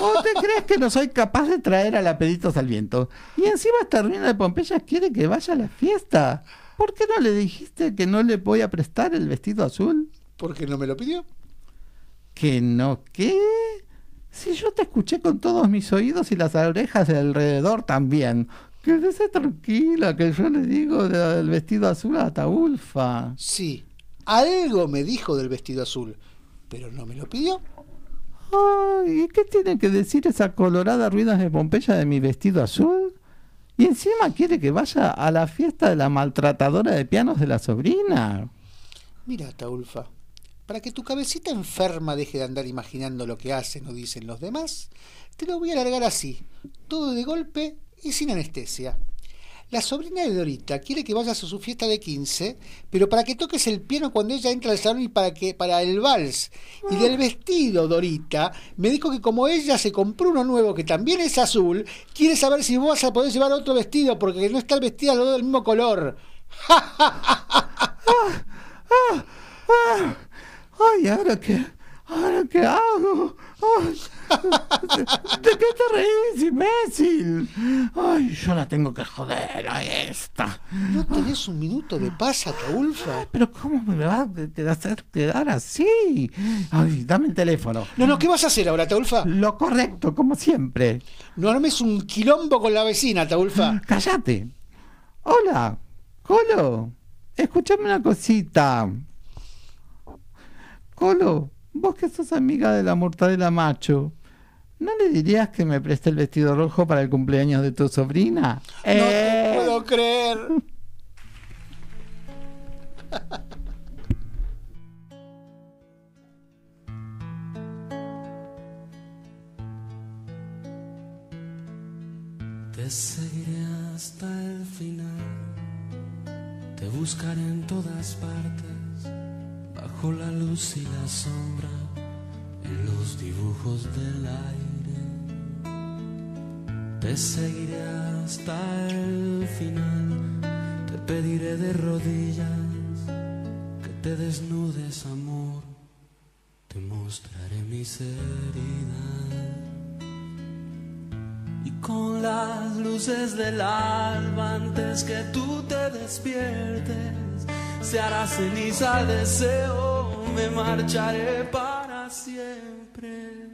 ¿O te crees que no soy capaz de traer a la peditos al viento? Y encima esta ruina de Pompeya quiere que vaya a la fiesta. ¿Por qué no le dijiste que no le voy a prestar el vestido azul? ¿Por qué no me lo pidió? ¿Que no qué? Si yo te escuché con todos mis oídos y las orejas de alrededor también. Quédese tranquila, que yo le digo del vestido azul a Ataulfa. Sí, algo me dijo del vestido azul, pero no me lo pidió. Ay, ¿y qué tiene que decir esa colorada ruinas de Pompeya de mi vestido azul? Y encima quiere que vaya a la fiesta de la maltratadora de pianos de la sobrina. Mira, Taulfa, para que tu cabecita enferma deje de andar imaginando lo que hacen o dicen los demás, te lo voy a alargar así, todo de golpe y sin anestesia. La sobrina de Dorita quiere que vayas a su fiesta de 15, pero para que toques el piano cuando ella entra al salón y para que para el vals. Y del vestido, Dorita, me dijo que como ella se compró uno nuevo que también es azul, quiere saber si vos vas a poder llevar otro vestido porque no está vestida los dos del mismo color. Ay, ¿ahora qué? ¿Ahora qué hago? Ay, ¿De, qué te reís, imbécil? Ay, yo la tengo que joder a esta. ¿No tenés un minuto de paz, Ataulfa? Pero ¿cómo me va a hacer quedar así? Ay, dame el teléfono. No, no, ¿qué vas a hacer ahora, Ataulfa? Lo correcto, como siempre. No armes un quilombo con la vecina, Ataulfa. Cállate. Hola, Colo. Escúchame una cosita. Colo, vos que sos amiga de la mortadela macho, ¿no le dirías que me preste el vestido rojo para el cumpleaños de tu sobrina? No te puedo creer. Te seguiré hasta el final, te buscaré en todas partes, bajo la luz y la sombra, en los dibujos del aire. Te seguiré hasta el final, te pediré de rodillas que te desnudes, amor, te mostraré mis heridas. Y con las luces del alba antes que tú te despiertes, se hará ceniza el deseo, me marcharé para siempre.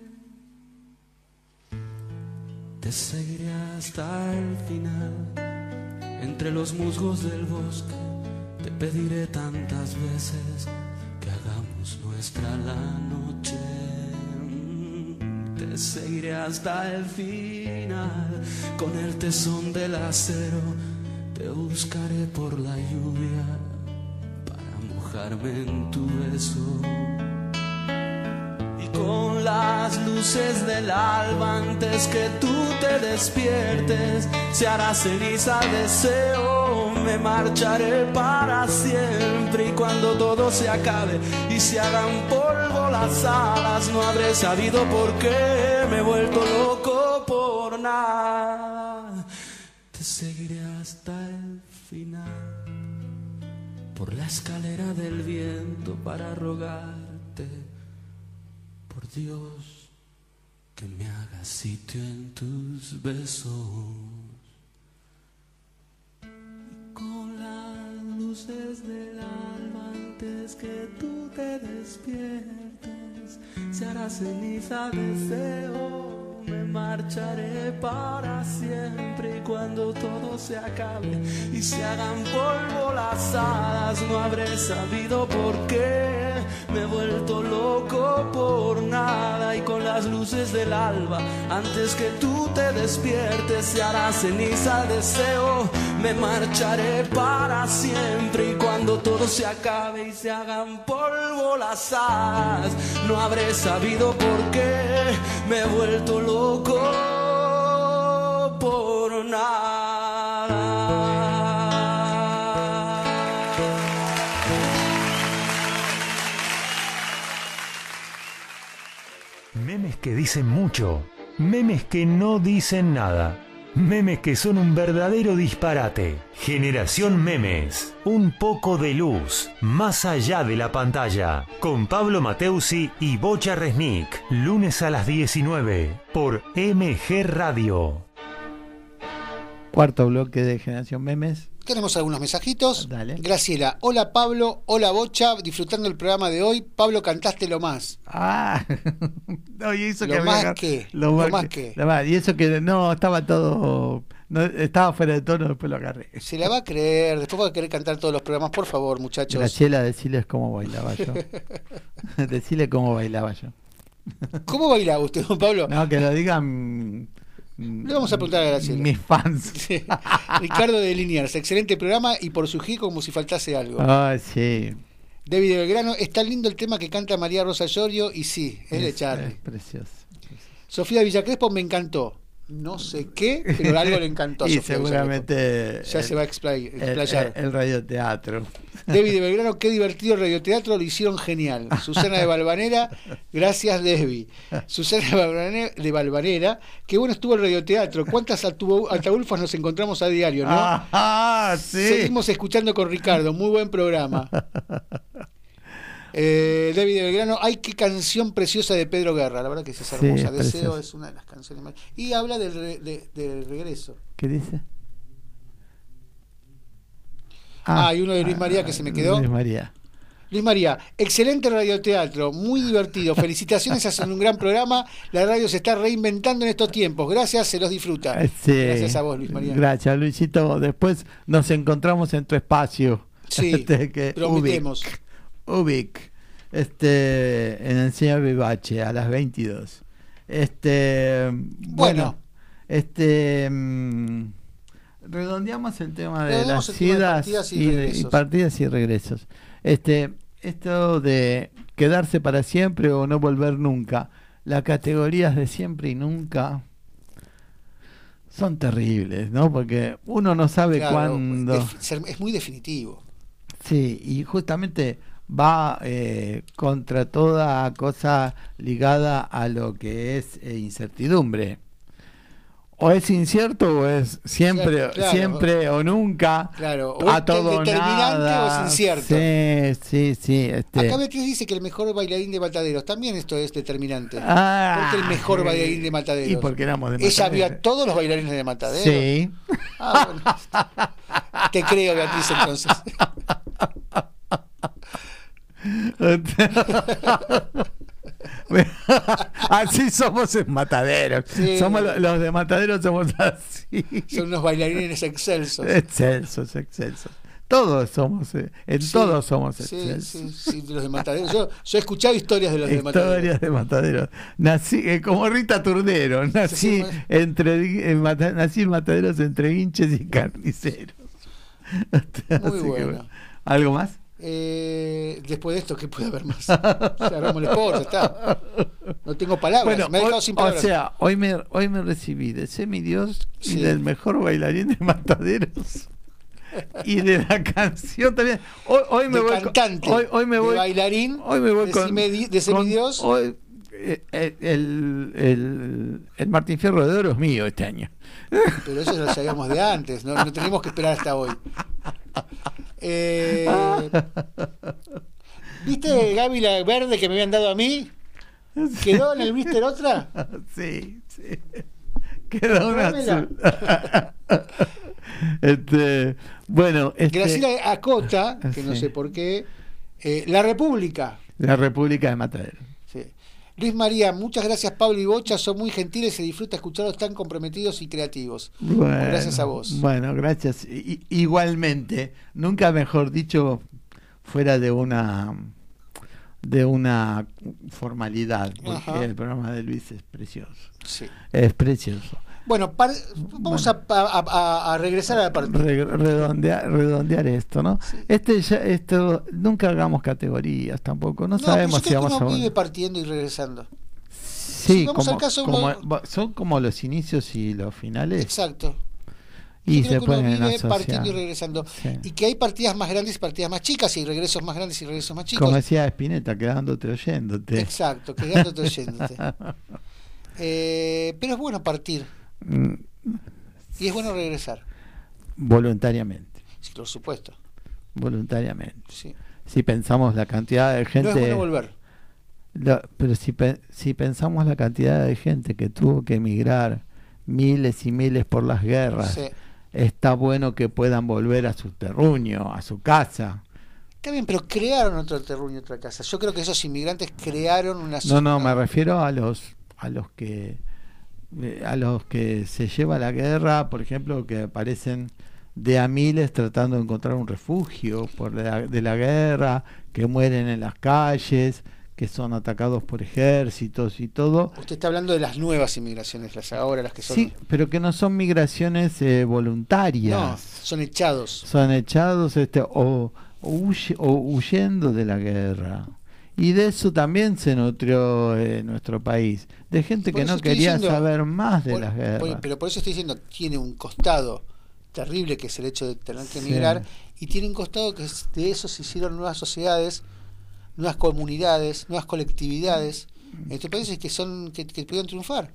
Te seguiré hasta el final, entre los musgos del bosque, te pediré tantas veces que hagamos nuestra la noche. Te seguiré hasta el final con el tesón del acero. Te buscaré por la lluvia tu beso. Y con las luces del alba antes que tú te despiertes se hará ceniza el deseo. Me marcharé para siempre y cuando todo se acabe y se hagan polvo las alas no habré sabido por qué me he vuelto loco por nada. Te seguiré hasta el final por la escalera del viento para rogarte por Dios que me haga sitio en tus besos con las luces del antes antes que tú te despiertes, se hará ceniza deseo. Me marcharé para siempre y cuando todo se acabe y se hagan polvo las hadas, no habré sabido por qué. Me he vuelto loco por nada y con las luces del alba, antes que tú te despiertes, se hará ceniza deseo. Me marcharé para siempre y cuando todo se acabe y se hagan polvo las hadas, no habré sabido por qué. Me he vuelto loco por nada. Memes que dicen mucho, memes que no dicen nada, memes que son un verdadero disparate. Generación Memes, un poco de luz, más allá de la pantalla, con Pablo Mateusi y Bocha Resnick, lunes a las 19, por MG Radio. Cuarto bloque de Generación Memes. Tenemos algunos mensajitos. Dale. Graciela, hola Pablo, hola Bocha, disfrutando el programa de hoy. Pablo, cantaste lo más. Ah, no, y eso Lo que más que, lo, lo más que, que. lo más- y eso que no estaba todo, no, estaba fuera de tono, después lo agarré. Se la va a creer, después va a querer cantar todos los programas, por favor, muchachos. Graciela, decirles cómo bailaba yo. Decirle cómo bailaba yo. ¿Cómo bailaba usted, don Pablo? No, que lo digan. Le vamos a preguntar a Graciela. Mis fans. Sí. Ricardo de Liniers, excelente programa y por su G como si faltase algo. Ah, sí. David Belgrano, está lindo el tema que canta María Rosa Llorio y sí, es de Charlie. es precioso. Sofía Villacrespo me encantó. No sé qué, pero algo le encantó a y Sofía seguramente. Ya se va a explay- el- explayar. El, el radioteatro. David de Belgrano, qué divertido el radioteatro, lo hicieron genial. Susana de Balvanera, gracias Debbie. Susana de Balvanera, qué bueno estuvo el radioteatro. ¿Cuántas altaulfas nos encontramos a diario, no? Ah, sí. Seguimos escuchando con Ricardo, muy buen programa. Eh, David Belgrano, ay, qué canción preciosa de Pedro Guerra, la verdad que es hermosa. es Deseo es una de las canciones más. Y habla del, re- de- del regreso. ¿Qué dice? Ah, y uno de Luis María que se me quedó. Luis María. Luis María, excelente radioteatro, muy divertido. Felicitaciones, hacen un gran programa. La radio se está reinventando en estos tiempos. Gracias, se los disfruta. Sí. Gracias a vos, Luis María. Gracias, Luisito. Después nos encontramos en tu espacio. Sí, Este, que- prometemos. Ubic, Ubic, este, en el señor Vivache a las 22. Este, bueno, Bueno. este, mm, redondeamos el tema de las idas y y, de- y regresos. partidas y regresos. Este, esto de quedarse para siempre o no volver nunca, las categorías de siempre y nunca son terribles, ¿no? Porque uno no sabe Claro, cuándo. es muy definitivo. Sí, y justamente va eh, contra toda cosa ligada a lo que es eh, incertidumbre. O es incierto o es siempre, Claro, claro. siempre o nunca. Claro, o a es todo determinante nada. o es incierto. Sí, sí, sí. Este. Acá Beatriz dice que el mejor bailarín de Mataderos, también esto es determinante. Ah, ¿Por qué el mejor sí. bailarín de Mataderos? Y porque éramos de Ella vio a Mataderos. todos los bailarines de Mataderos. Sí. Ah, bueno. Te creo, Beatriz, entonces. así somos en Mataderos. Sí. Somos lo- los de Mataderos somos así. Son unos bailarines excelsos. Excelsos, excelsos. Todos somos, eh, en Sí, todos somos excelsos. sí, sí, de los de Mataderos. Yo, yo he escuchado historias de los de Mataderos. Historias de Mataderos. Nací eh, como Rita Turdero, nací entre en Mata- nací en Mataderos entre guinches y carniceros. Que, bueno. ¿Algo más? Eh, después de esto, ¿qué puede haber más? Cerramos el sport, está. No tengo palabras, Bueno, me ha dejado hoy- sin o palabras. sea, hoy me, hoy me recibí de semidios Sí. y del mejor bailarín de Mataderos. Y de la canción también. Hoy, hoy me De voy con- cantante, hoy, hoy me de voy, bailarín, hoy me voy de con, semidi- de con- semidios. hoy, eh, eh, el, el, el Martín Fierro de Oro es mío este año. Pero eso lo sabíamos de antes, no, no tenemos que esperar hasta hoy. Eh, ¿Viste Gaby la verde que me habían dado a mí? ¿Quedó en el Mister otra? Sí, sí. Quedó una azul. este, bueno, este, Graciela Acota, que no sé por qué, Eh, la República. La República de Matadero. Luis María, muchas gracias Pablo y Bocha, son muy gentiles, se disfruta escucharlos tan comprometidos y creativos. Bueno, gracias a vos. Bueno, gracias. I- igualmente, nunca mejor dicho, fuera de una de una formalidad, porque Ajá. el programa de Luis es precioso. Sí. Es precioso. Bueno, par- vamos a, a- a- a regresar a la partida. Re- redondear, redondear esto, ¿no? Este ya, esto, nunca hagamos categorías tampoco, no, No, pero sabemos si vamos a uno vive partiendo y regresando. Sí, vamos como, al caso, como- uno- va- son como los inicios y los finales. Exacto. Y Yo se pueden partiendo y regresando. Sí. Y que hay partidas más grandes y partidas más chicas, y regresos más grandes y regresos más chicos. Como decía Spinetta, quedándote oyéndote. Exacto, quedándote oyéndote. Eh, pero es bueno partir y es bueno regresar, Voluntariamente, sí, por supuesto. voluntariamente. Sí. Si pensamos la cantidad de gente... No es bueno volver. Pero si, si pensamos la cantidad de gente que tuvo que emigrar miles y miles por las guerras, Sí. está bueno que puedan volver a su terruño, a su casa. Está bien, pero crearon otro terruño, otra casa. Yo creo que esos inmigrantes crearon una No, no, me refiero a los a los que eh, a los que se lleva la guerra, por ejemplo, que aparecen de a miles tratando de encontrar un refugio por la, de la guerra, que mueren en las calles, que son atacados por ejércitos y todo. Usted está hablando de las nuevas inmigraciones, las ahora, las que son. Sí, pero que no son migraciones eh, voluntarias. no, son echados. Son echados este, o, o huye- o huyendo de la guerra. Y de eso también se nutrió eh, nuestro país, de gente que no quería diciendo- saber más de por- las guerras. por- pero por eso estoy diciendo, tiene un costado terrible que es el hecho de tener que Sí. emigrar, y tiene un costado que es- de eso se hicieron nuevas sociedades, nuevas comunidades, nuevas colectividades en estos países que son que, que pudieron triunfar.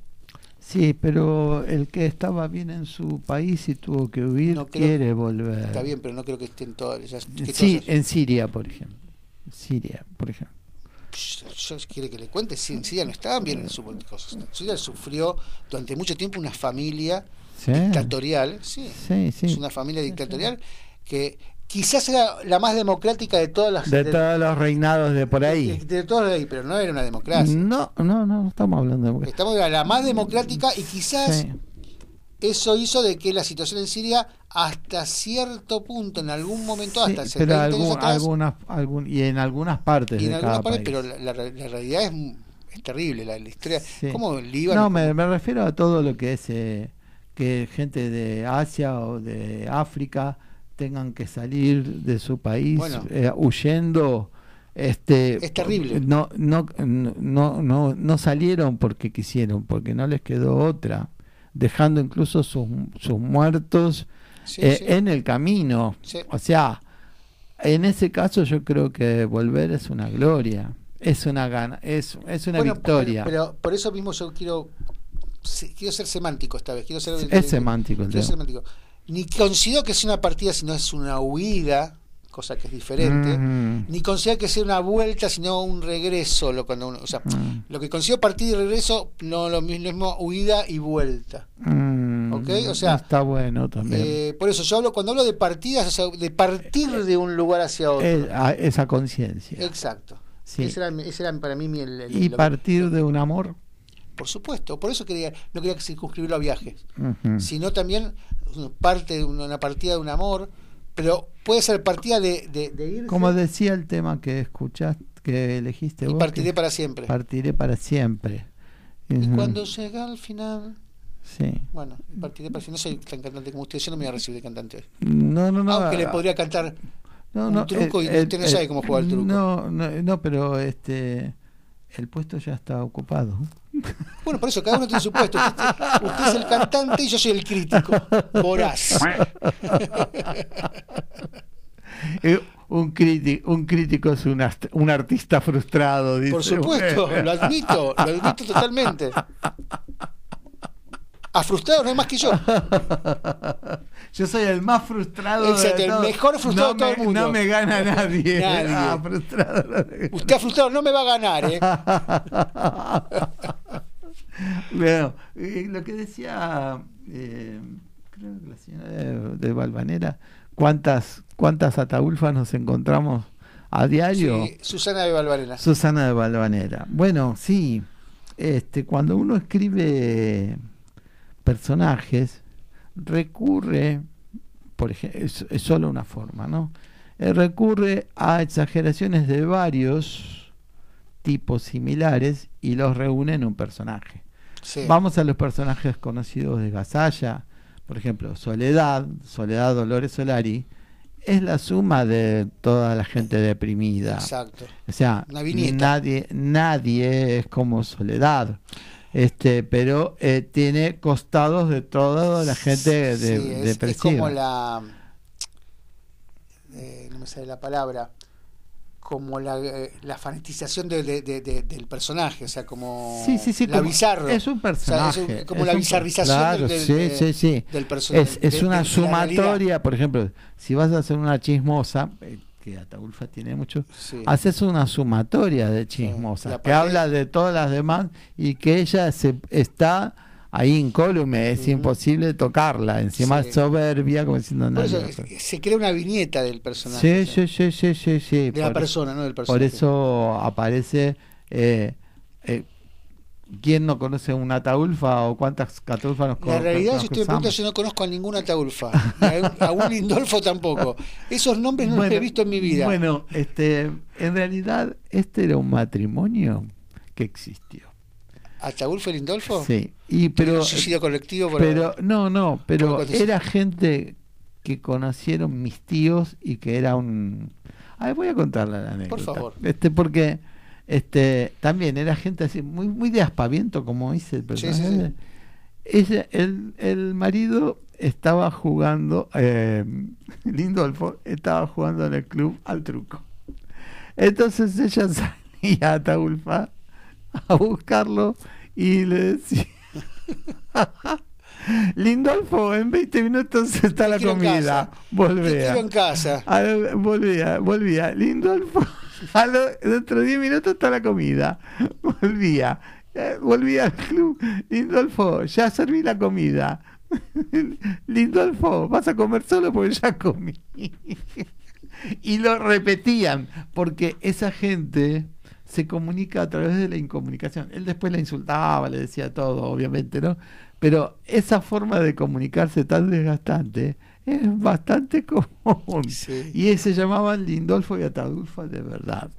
Sí, pero el que estaba bien en su país y tuvo que huir No creo- quiere volver. Está bien, pero no creo que estén que Sí, en Siria, por ejemplo. Siria, por ejemplo. Yo quiere que le cuente, si en Siria no estaban bien en su cosas. Siria sufrió durante mucho tiempo una familia Sí. dictatorial, sí, Sí, sí. es una familia dictatorial que quizás era la más democrática de todas las De todos los reinados de por de, ahí. de todos de ahí, pero no era una democracia. No, no, no, no estamos hablando de democracia. Estamos la más democrática y quizás Sí. Eso hizo de que la situación en Siria hasta cierto punto, en algún momento, Sí, hasta hace pero 20 años algún- atrás, algunas, algún- y en algunas partes y en de algunas cada partes, país. pero la, la- la realidad es, es terrible, la, la historia, Sí. como el Líbano, No, me, me refiero a todo lo que es eh, que gente de Asia o de África tengan que salir de su país Bueno. eh, huyendo. Este, Es terrible. No, no, no, no, no salieron porque quisieron, porque no les quedó otra, dejando incluso sus, sus muertos Sí, eh, sí. en el camino. Sí. O sea, en ese caso yo creo que volver es una gloria, es una gana, es, es una Bueno, victoria. Pero, pero por eso mismo yo quiero quiero ser semántico esta vez, quiero ser Es semántico el quiero ser tema. semántico. Ni considero que sea una partida, sino es una huida, cosa que es diferente. Mm. Ni considero que sea una vuelta, sino un regreso. Lo, cuando uno, o sea, Mm. lo que considero partida y regreso, no lo mismo, huida y vuelta. Mm, ¿Ok? O sea, está bueno también. Eh, por eso yo hablo, cuando hablo de partidas, o sea, de partir de un lugar hacia otro. Es- a- esa conciencia. Exacto. Sí. Ese, era, ese era para mí mi- el, el- Y que- partir de un amor. Por supuesto, por eso quería, no quería circunscribirlo a viajes, sino también parte de una partida de un amor, pero puede ser partida de, de, de irse Como decía el tema que escuchaste, que elegiste y vos. partiré que para siempre. Partiré para siempre. Y cuando llega al final, Sí. bueno, partiré para siempre. No soy tan cantante como usted, yo no me voy a recibir de cantante hoy. No, no, no. Aunque le podría cantar no, un no, truco y el- usted no sabe cómo jugar el truco. No, no, no, pero este el puesto ya está ocupado. Bueno, por eso cada uno tiene su puesto. Usted, es el cantante y yo soy el crítico. Voraz. Eh, un, crítico, un crítico es un, artista frustrado, dice. Por supuesto, lo admito, lo admito totalmente. A frustrado no hay más que yo. Yo soy el más frustrado. Exacto, de el mejor frustrado no de todo me, el mundo. No me gana nadie. Nadie. Ah, frustrado. no me- Usted frustrado no me va a ganar, ¿eh? Bueno, eh, lo que decía, eh, creo que la señora de, de Valvanera, ¿cuántas, cuántas ataulfas nos encontramos a diario. Sí, Susana de Valvarena. Susana de Balvanera. Bueno, sí, este, cuando uno escribe personajes, recurre, por ejemplo, es, es solo una forma, ¿no? Eh, recurre a exageraciones de varios tipos similares y los reúne en un personaje. Sí. Vamos a los personajes conocidos de Gasalla, por ejemplo, Soledad, Soledad Dolores Solari, es la suma de toda la gente deprimida. Exacto. O sea, nadie, nadie es como Soledad. Este, pero eh, tiene costados de toda la gente de, Sí, es, es depresiva. como la. eh, no me sale la palabra. Como la, eh, la fanatización de- de- de- de- del personaje, o sea, como. Sí, sí, sí, La como- bizarro. es un O sea, es personaje. un- como es la un- bizarrización claro, del, del- sí, de- sí, sí. del personaje. Es, es una sumatoria, por ejemplo, si vas a hacer una chismosa, eh, que Ataulfa tiene mucho, Sí. haces una sumatoria de chismosa, la que habla de todas las demás y que ella se está ahí incólume, es imposible tocarla, encima Sí. es soberbia, como diciendo Por se crea una viñeta del personaje. Sí, sí, sí, sí, sí, sí. De la por- persona, no del Por personaje. eso aparece. Eh, eh, ¿Quién no conoce un Ataulfa o cuántas Ataulfa nos La co- realidad, si usted me pregunta, yo no conozco a ninguna Taulfa, ni a, un- Lindolfo tampoco. Esos nombres no los he visto en mi vida. Bueno, este, en realidad, este era un matrimonio que existió. ¿Ataulfo y Lindolfo? Sí, y pero, un suicidio colectivo por- pero no, no, por pero era gente que conocieron mis tíos y que era un. A ver, voy a contarle la anécdota. favor. Este, porque este también era gente así muy muy de aspaviento, como dice el Sí, sí, personaje. sí. Ella, el, el marido estaba jugando, eh, Lindolfo estaba jugando en el club al truco. Entonces ella salía a Taulfa a buscarlo y le decía, Lindolfo, en 20 minutos está la comida, volvía. en casa. Volvía, volvía. Lindolfo, dentro de 10 minutos está la comida. Volvía, eh, volvía al club. Lindolfo, ya serví la comida. Lindolfo, vas a comer solo porque ya comí. y lo repetían, porque esa gente se comunica a través de la incomunicación. Él después la insultaba, le decía todo, obviamente, ¿no? Pero esa forma de comunicarse tan desgastante es bastante común. Sí. Y se llamaban Lindolfo y Atadulfo de verdad.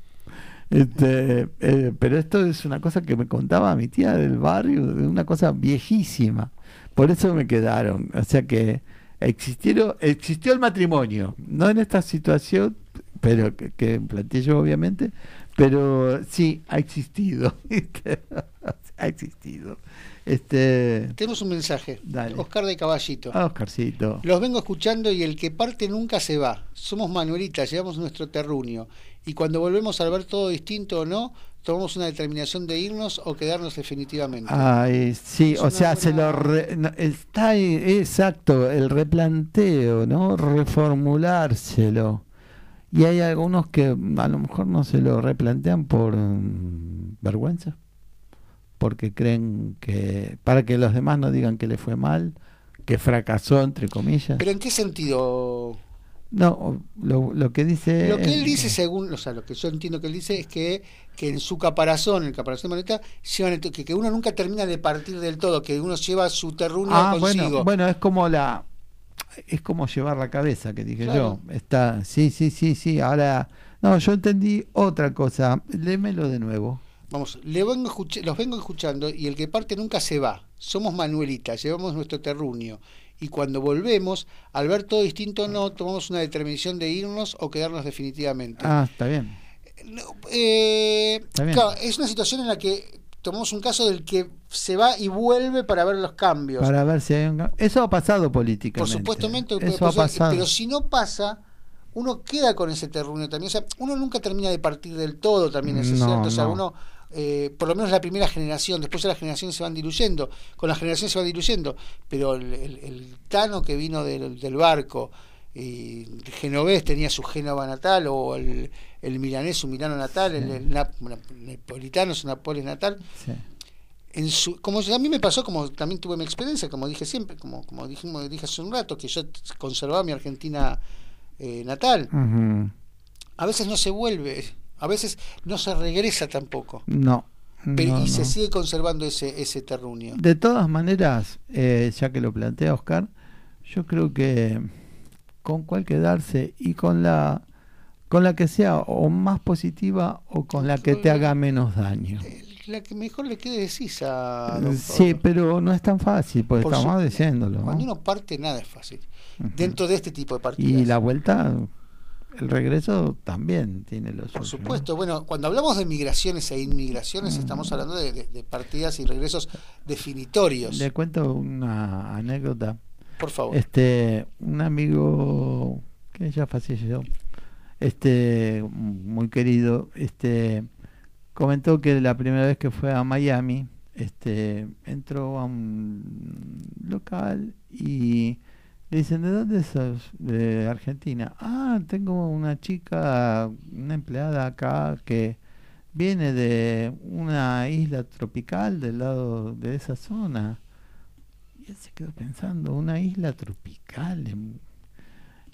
Este, eh, pero esto es una cosa que me contaba mi tía del barrio, de una cosa viejísima. Por eso me quedaron. O sea que existieron, existió el matrimonio, no en esta situación, pero que, que planteé yo obviamente, pero sí ha existido. ha existido. Este, Tenemos un mensaje. Dale. Oscar de Caballito. ah, Oscarcito. Los vengo escuchando y el que parte nunca se va. Somos Manuelitas, llevamos nuestro terruño. Y cuando volvemos a ver todo distinto o no, tomamos una determinación de irnos o quedarnos definitivamente. Ay, sí, o sea, se lo re- no, está exacto, el replanteo, ¿no? Reformulárselo. Y hay algunos que a lo mejor no se lo replantean por mm, vergüenza, porque creen que para que los demás no digan que le fue mal, que fracasó entre comillas. Pero ¿en qué sentido? No, lo, lo que dice Lo que él dice, según, o sea, lo que yo entiendo que él dice es que, que en su caparazón, en el caparazón de llevan to- que, que uno nunca termina de partir del todo, que uno lleva su terruño Ah, consigo. bueno, bueno, es como la es como llevar la cabeza que dije Claro. yo. Está, sí, sí, sí, sí. Ahora, no, yo entendí otra cosa. Lémelo de nuevo. Vamos, le vengo escuch- los vengo escuchando y el que parte nunca se va. Somos Manuelita, llevamos nuestro terruño. Y cuando volvemos, al ver todo distinto no, tomamos una determinación de irnos o quedarnos definitivamente. Ah, está bien. No, eh, Está bien. claro, es una situación en la que tomamos un caso del que se va y vuelve para ver los cambios. Para ver si hay un Eso ha pasado Por políticamente. supuestamente, Eso ha pasado. pero si no pasa, uno queda con ese terruño también. O sea, uno nunca termina de partir del todo también, eso es No, cierto. O sea, no. uno, eh, por lo menos la primera generación, después de las generaciones se van diluyendo, con las generaciones se van diluyendo, pero el, el- el Tano que vino del, del barco, y genovés tenía su Génova natal, o el, el milanés su Milano natal, el, el nap- napolitano su Nápoles natal, Sí. en su, como a mí me pasó, como también tuve mi experiencia, como dije siempre, como, como dijimos, dije hace un rato, que yo conservaba mi Argentina eh, natal. A veces no se vuelve, a veces no se regresa tampoco. No. Pero, no, y se no. sigue conservando ese, ese terruño. De todas maneras, eh, ya que lo plantea Oscar, yo creo que con cuál quedarse y con la con la que sea o más positiva o con la que te haga menos daño. La que mejor le quede decís a Eh, Sí, pero no es tan fácil, porque Por estamos su- diciéndolo. ¿no? Cuando uno parte, nada es fácil. Dentro de este tipo de partidas. Y la vuelta, el regreso también tiene los Por supuesto, bueno, cuando hablamos de migraciones e inmigraciones, Mm. estamos hablando de, de- de partidas y regresos definitorios. Le cuento una anécdota. Por favor. Este, un amigo que ya falleció, este, muy querido, este, comentó que la primera vez que fue a Miami, este, entró a un local y dicen, ¿de dónde sos? De Argentina. Ah, tengo una chica, una empleada acá que viene de una isla tropical del lado de esa zona. Y él se quedó pensando, una isla tropical.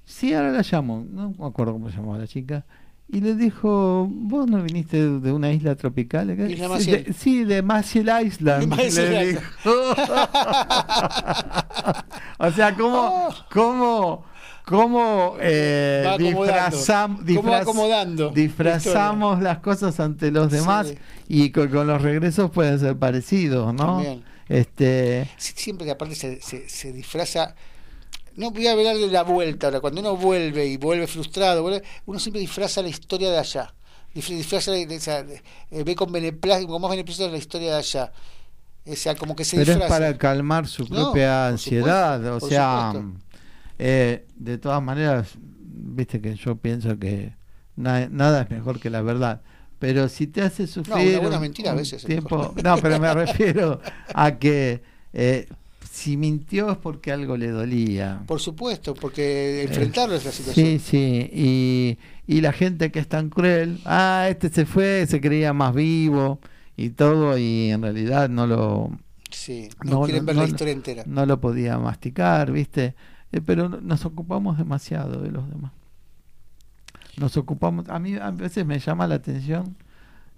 Sí, ahora la llamo, no me acuerdo cómo se llamaba la chica. Y le dijo, vos no viniste de de una isla tropical. Isla Sí, Maciel. de- Sí, de Maciel Island. Maciel le Island. dijo. o sea, ¿cómo, cómo, cómo eh, Va acomodando. disfrazam- ¿Cómo va disfraz- acomodando la disfrazamos las cosas ante los demás Sí. y con, con los regresos pueden ser parecidos, ¿no? También. Este, Siempre que aparte se, se, se disfraza. No voy a hablar de la vuelta ahora. Cuando uno vuelve y vuelve frustrado, vuelve, uno siempre disfraza la historia de allá. Disfraza, o sea, eh, ve con beneplácito, con más beneplácito la historia de allá. O sea, como que se pero es disfraza. para calmar su No, propia ansiedad, supuesto, o sea, eh, de todas maneras, viste que yo pienso que na- nada es mejor que la verdad. Pero si te hace sufrir una buena un- mentira a veces es tiempo, no, pero me refiero a que eh, si mintió es porque algo le dolía. Por supuesto, porque enfrentarlo es la situación. Sí, sí, y, y la gente que es tan cruel, ah, este se fue, se creía más vivo y todo, y en realidad no lo... Sí, no quieren ver la historia entera. No lo podía masticar, ¿viste? Eh, pero no- nos ocupamos demasiado de los demás. Nos ocupamos, a mí a veces me llama la atención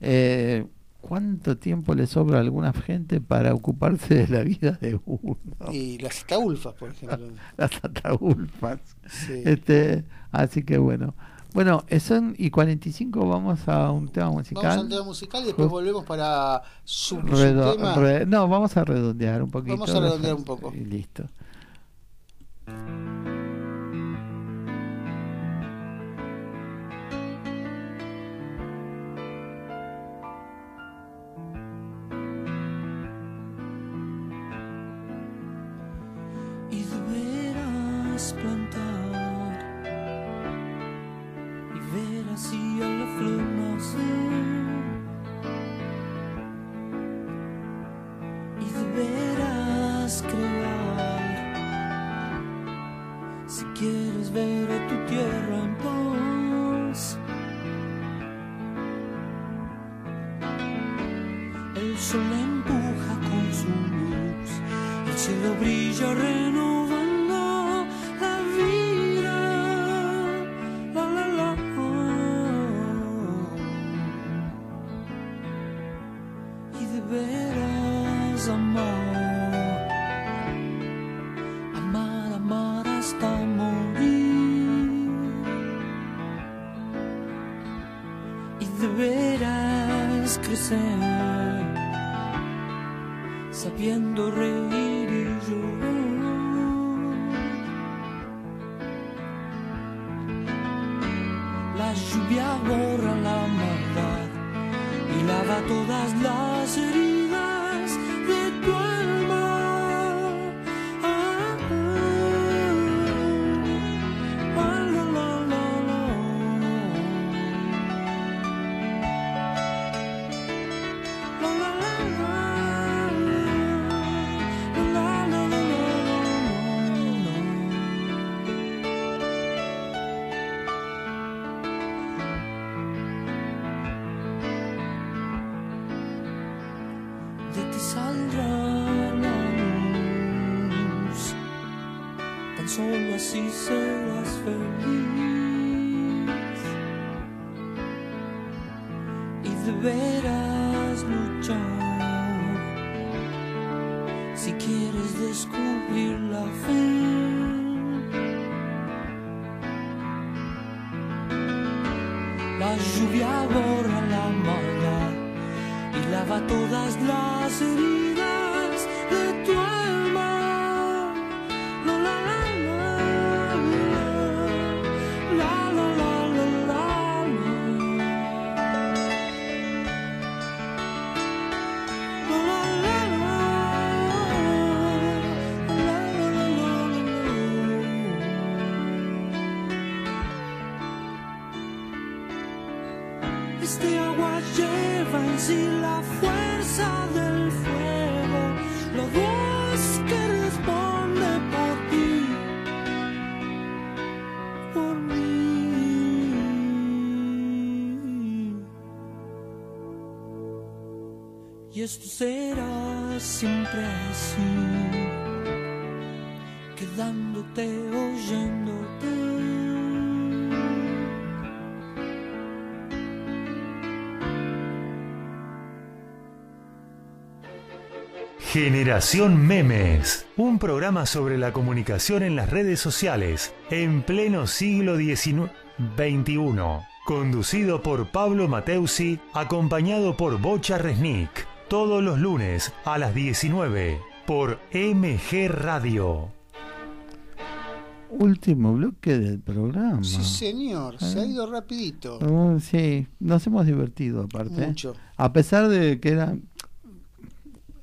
eh, cuánto tiempo le sobra a alguna gente para ocuparse de la vida de uno. Y las taulfas, por ejemplo. Las ataulfas. Sí. Este, así que bueno. Bueno, eh, son y 45 vamos a un tema musical. Vamos al tema musical y después volvemos para su, su Redo- tema. re- no, vamos a redondear un poquito. Vamos a redondear un poco. Y listo. Solo así serás feliz. deberás luchar si quieres descubrir la fe. La lluvia borra la maldad y lava todas las heridas esto siempre así, quedándote oyéndote. Generación Memes, un programa sobre la comunicación en las redes sociales en pleno siglo XIX XXI, conducido por Pablo Mateusi, acompañado por Bocha Resnick, todos los lunes a las 19 por MG Radio. Último bloque del programa. Sí, señor, se ha Eh. ido rapidito. Oh, sí, nos hemos divertido aparte. ¿eh? Mucho. A pesar de que era...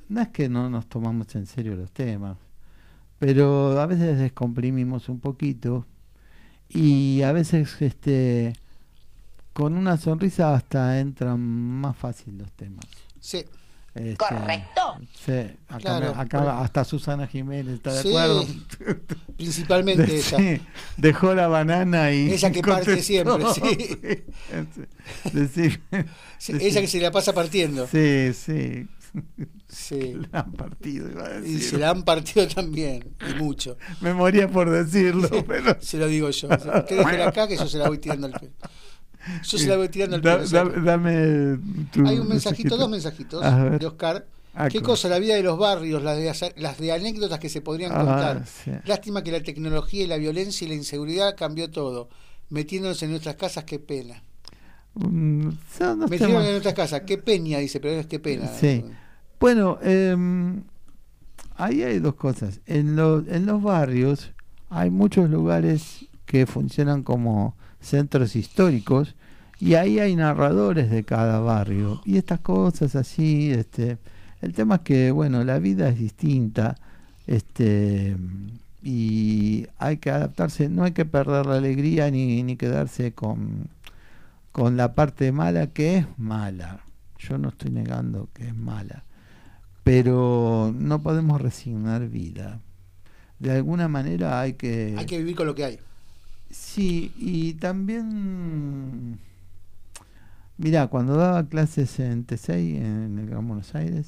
No es que no nos tomamos en serio los temas, pero a veces descomprimimos un poquito y a veces este con una sonrisa hasta entran más fácil los temas. Sí. Este, Correcto. Sí, acá, Claro, acá hasta Susana Jiménez está de Sí, acuerdo. principalmente De- ella. sí, dejó la banana y Ella que parte siempre, sí. Decir- ella que se la pasa partiendo. Sí, sí. Sí. La han partido, iba a Y decir. se la han partido también, y mucho. Me moría por decirlo, Sí, pero... Se lo digo yo. Usted déjela acá que yo se la voy tirando al pelo. Yo se la voy tirando al Da- pelo. da- ¿sabe? dame tu Hay un mensajito, dos mensajitos de Oscar. Ah, ¿Qué cosa? La vida de los barrios, las de, asa- las de anécdotas que se podrían Ah, contar. sí. Lástima que la tecnología y la violencia y la inseguridad cambió todo. Metiéndonos en nuestras casas, qué pena. Mm, Metiéndonos en nuestras casas, qué peña, dice, pero es qué pena. Sí. Bueno, em, ahí hay dos cosas. En, los en los barrios hay muchos lugares que funcionan como centros históricos y ahí hay narradores de cada barrio y estas cosas así. Este, el tema es que bueno, la vida es distinta, este y hay que adaptarse. No hay que perder la alegría ni, ni quedarse con con la parte mala que es mala. Yo no estoy negando que es mala, pero no podemos resignar vida. De alguna manera hay que... Hay que vivir con lo que hay. Sí, y también... Mira, cuando daba clases en T6, en el Gran Buenos Aires,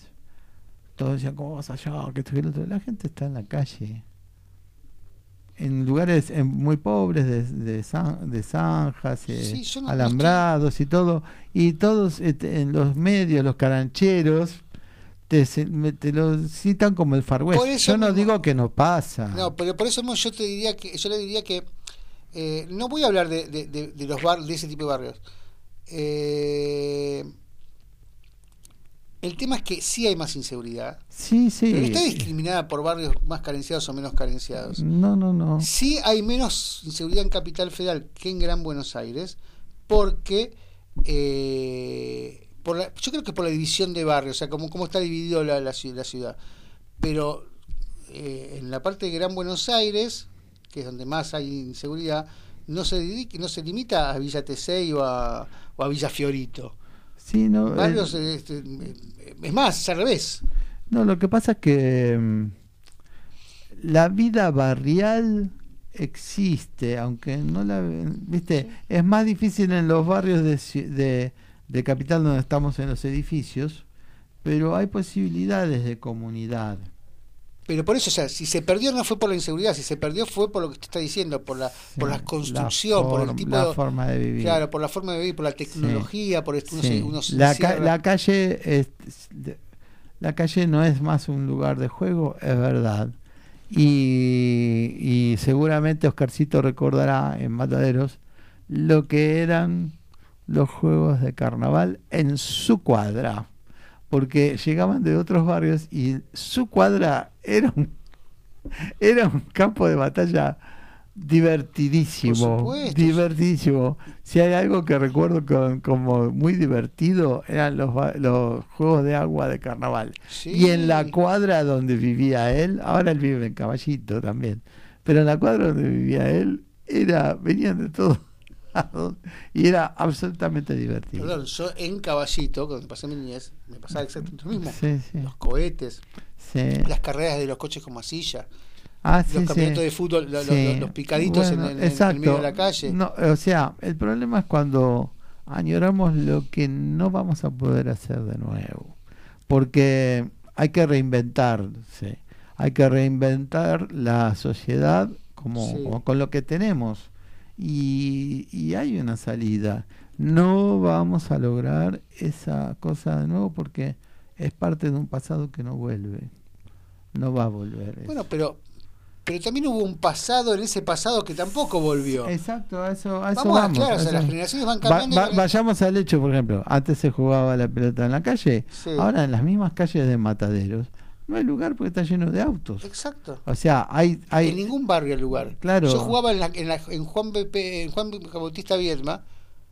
todos decían, ¿cómo vas allá? Que esto y lo otro. La gente está en la calle. En lugares eh, muy pobres, de, de, zan- de zanjas, eh, Sí, no- alambrados y todo. Y todos este, en los medios, los carancheros, te, te lo citan como el Far West. Yo no mismo- digo que no pasa. No, pero por eso mismo yo te diría que, yo le diría que eh, no voy a hablar de, de- de- de los bar, de ese tipo de barrios. Eh, el tema es que sí hay más inseguridad. Sí, sí. Pero no está discriminada por barrios más carenciados o menos carenciados. No, no, no. Sí hay menos inseguridad en Capital Federal que en Gran Buenos Aires, porque eh, por la- yo creo que por la división de barrios, o sea, como cómo está dividido la, la ciudad. Pero eh, en la parte de Gran Buenos Aires, que es donde más hay inseguridad, no se, dedique- no se limita a Villa Tesey o a, o a Villa Fiorito. Sí, no, Barrios, eh, este, es más, es al revés. No, lo que pasa es que mm, la vida barrial existe, aunque no la... Viste, es más difícil en los barrios de, de, de capital donde estamos en los edificios, pero hay posibilidades de comunidad. Pero por eso, o sea, si se perdió no fue por la inseguridad, si se perdió fue por lo que usted está diciendo, por la, por la construcción, por el tipo la de... forma de vivir. Claro, por la forma de vivir, por la tecnología, por esto, uno Sí. se- uno se la, ca- encierra. la calle es, la calle no es más un lugar de juego, es verdad. Y, y seguramente Oscarcito recordará en Mataderos lo que eran los juegos de carnaval en su cuadra, porque llegaban de otros barrios y su cuadra era un, era un campo de batalla divertidísimo, Por supuesto. divertidísimo. Si hay algo que recuerdo con- como muy divertido eran los, los juegos de agua de carnaval. Sí. Y en la cuadra donde vivía él, ahora él vive en Caballito también, pero en la cuadra donde vivía él era venían de todos lados y era absolutamente divertido. Perdón, yo en Caballito, cuando pasé mi niñez, me pasaba exactamente lo mismo. Sí, sí. Los cohetes, Sí. las carreras de los coches con masilla, Ah, los campeonatos de fútbol, lo- lo- Sí. los, los picaditos en, Bueno, en- en el medio de la calle. No, o sea, el problema es cuando añoramos lo que no vamos a poder hacer de nuevo. Porque hay que reinventarse. Hay que reinventar la sociedad como, Sí. como con lo que tenemos. Y, y hay una salida. No vamos a lograr esa cosa de nuevo porque es parte de un pasado que no vuelve. No va a volver. eso. Bueno, pero pero también hubo un pasado en ese pasado que tampoco volvió. Exacto, a eso, a eso Vamos a- vamos. claro, o a sea, las generaciones van Va- cambiando va- vayamos al hecho, por ejemplo, antes se jugaba la pelota en la calle, Sí. ahora en las mismas calles de Mataderos no hay lugar porque está lleno de autos. Exacto. O sea, hay, hay en ningún barrio hay lugar. Claro. Yo jugaba en, la, en, la- en Juan, BP en Juan Bautista Viedma.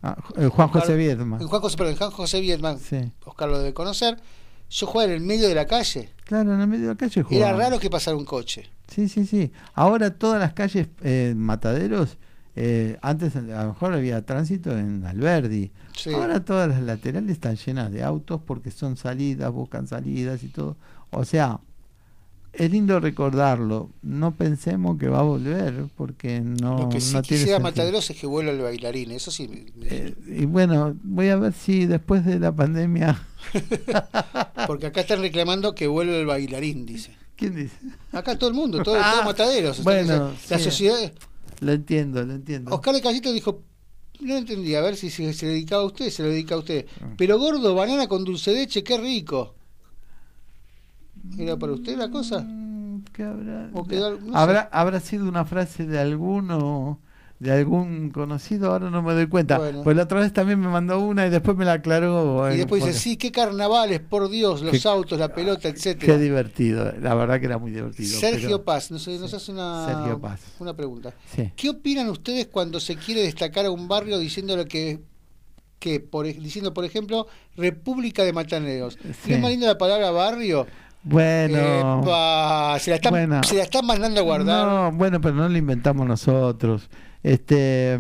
ah, eh, Juan José Viedma. En Juan José, perdón, en Juan José Viedma. Sí. Oscar lo debe conocer. Yo jugaba en el medio de la calle. Claro, en el medio de la calle Era jugaban. raro que pasara un coche. Sí, sí, sí. Ahora todas las calles eh, Mataderos, eh, antes a lo mejor había tránsito en Alberdi. Sí. Ahora todas las laterales están llenas de autos porque son salidas, buscan salidas y todo. O sea, es lindo recordarlo. No pensemos que va a volver porque no, Lo que sí no quisiera. Mataderos es que vuelva el bailarín. Eso sí. me- Eh, y bueno, voy a ver si después de la pandemia. Porque acá están reclamando que vuelva el bailarín, dice. ¿Quién dice? Acá todo el mundo, todo, Ah, todo Mataderos. bueno, la sociedad. Lo entiendo, lo entiendo. Oscar de Callito dijo, no entendí, a ver si se, se dedicaba a usted, se lo dedica a usted. Ah. Pero gordo, banana con dulce de leche, qué rico. ¿Era para usted la cosa? Mm, ¿Qué habrá? O quedó- no sé. ¿Habrá, habrá sido una frase de alguno, de algún conocido, ahora no me doy cuenta. Bueno. Pues la otra vez también me mandó una y después me la aclaró. Y después dice, sí, qué carnavales, por Dios, los Qué- autos, la pelota, Qué etcétera. divertido, la verdad que era muy divertido. Sergio pero- Paz, nos, nos hace una, Sergio Paz. una pregunta. Sí. ¿Qué opinan ustedes cuando se quiere destacar a un barrio diciendo lo que, que por, diciendo, por ejemplo, República de Mataneros? Sí. ¿No es más linda la palabra barrio? Bueno. Epa, se la están, Bueno. se la están mandando a guardar. No, bueno, pero no lo inventamos nosotros. Este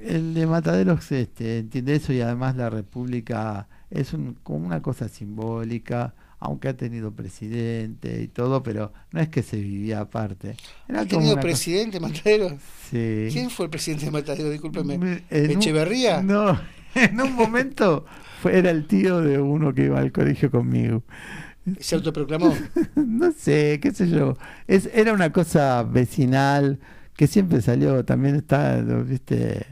el de Mataderos este, entiende eso y además la República es un, como una cosa simbólica, aunque ha tenido presidente y todo, pero no es que se vivía aparte. Era ¿Ha tenido cosa- presidente Mataderos? Sí. ¿Quién fue el presidente de Mataderos? Discúlpeme. Un- ¿Echeverría? no, en un momento fue, era el tío de uno que iba al colegio conmigo. ¿Se autoproclamó? no sé, qué sé yo. Es, era una cosa vecinal que siempre salió, también está, viste,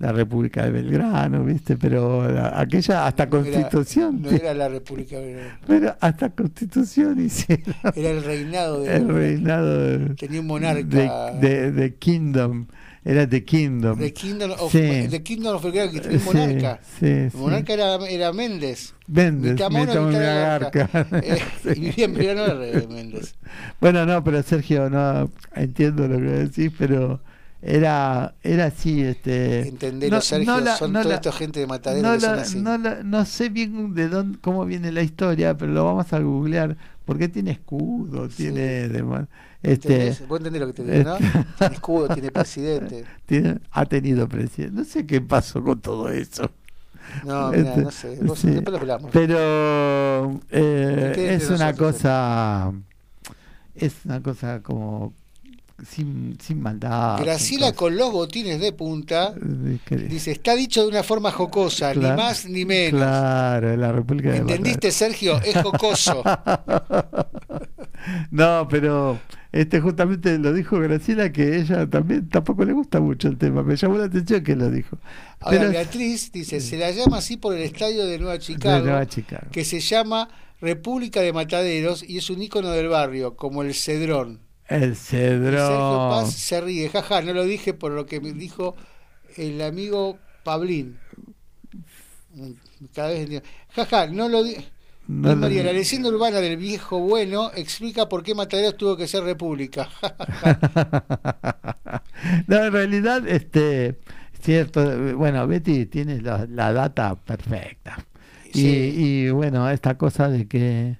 la República de Belgrano, viste, pero la- aquella hasta No era- Constitución. No era la República, era Pero hasta Constitución hicieron era el reinado de... el reinado de, Tenía un monarca. de, de- de Kingdom. Era The Kingdom. The Kingdom of, Sí. The Kingdom of Sí, monarca. sí, monarca era, era Méndez. Méndez, Mitad mono. Eh, y vivía en Méndez. Bueno, no, pero Sergio, no entiendo lo que decís, pero era era así, este. Entendelo, no- Sergio, no la- son no toda la- esta gente de Mataderos no, que son la- así. no, la- no sé bien de dónde, cómo viene la historia, pero lo vamos a googlear porque tiene escudo, tiene demás, este, ¿Entendés? Vos entendés lo que te digo, ¿no? este- Tiene escudo, tiene presidente. tiene- ha tenido presidente. No sé qué pasó con todo eso. No, mira, Este, no sé. Vos, sí. Después lo hablamos. Pero eh, es una cosa, es una cosa como sin, sin maldad. Graciela con los botines de punta Eh, dice, está dicho de una forma jocosa, Claro, ni más ni menos. Claro, la República de ¿Entendiste, Sergio? Es jocoso. No, pero este justamente lo dijo Graciela que ella también tampoco le gusta mucho el tema. Me llamó la atención que lo dijo. Ahora, Pero- Beatriz dice, se la llama así por el estadio de Nueva Chicago, De Nueva Chicago. que se llama República de Mataderos y es un ícono del barrio, como el Cedrón. El Y Sergio cedrón. Paz se ríe, jaja, no lo dije por lo que me dijo el amigo Pablín. Cada vez. Jaja, no lo dije. No María, la leyenda urbana del viejo bueno explica por qué Mataderos tuvo que ser república. no, en realidad, este, cierto, bueno, Betty tiene la, la data perfecta. Y, bueno, esta cosa de que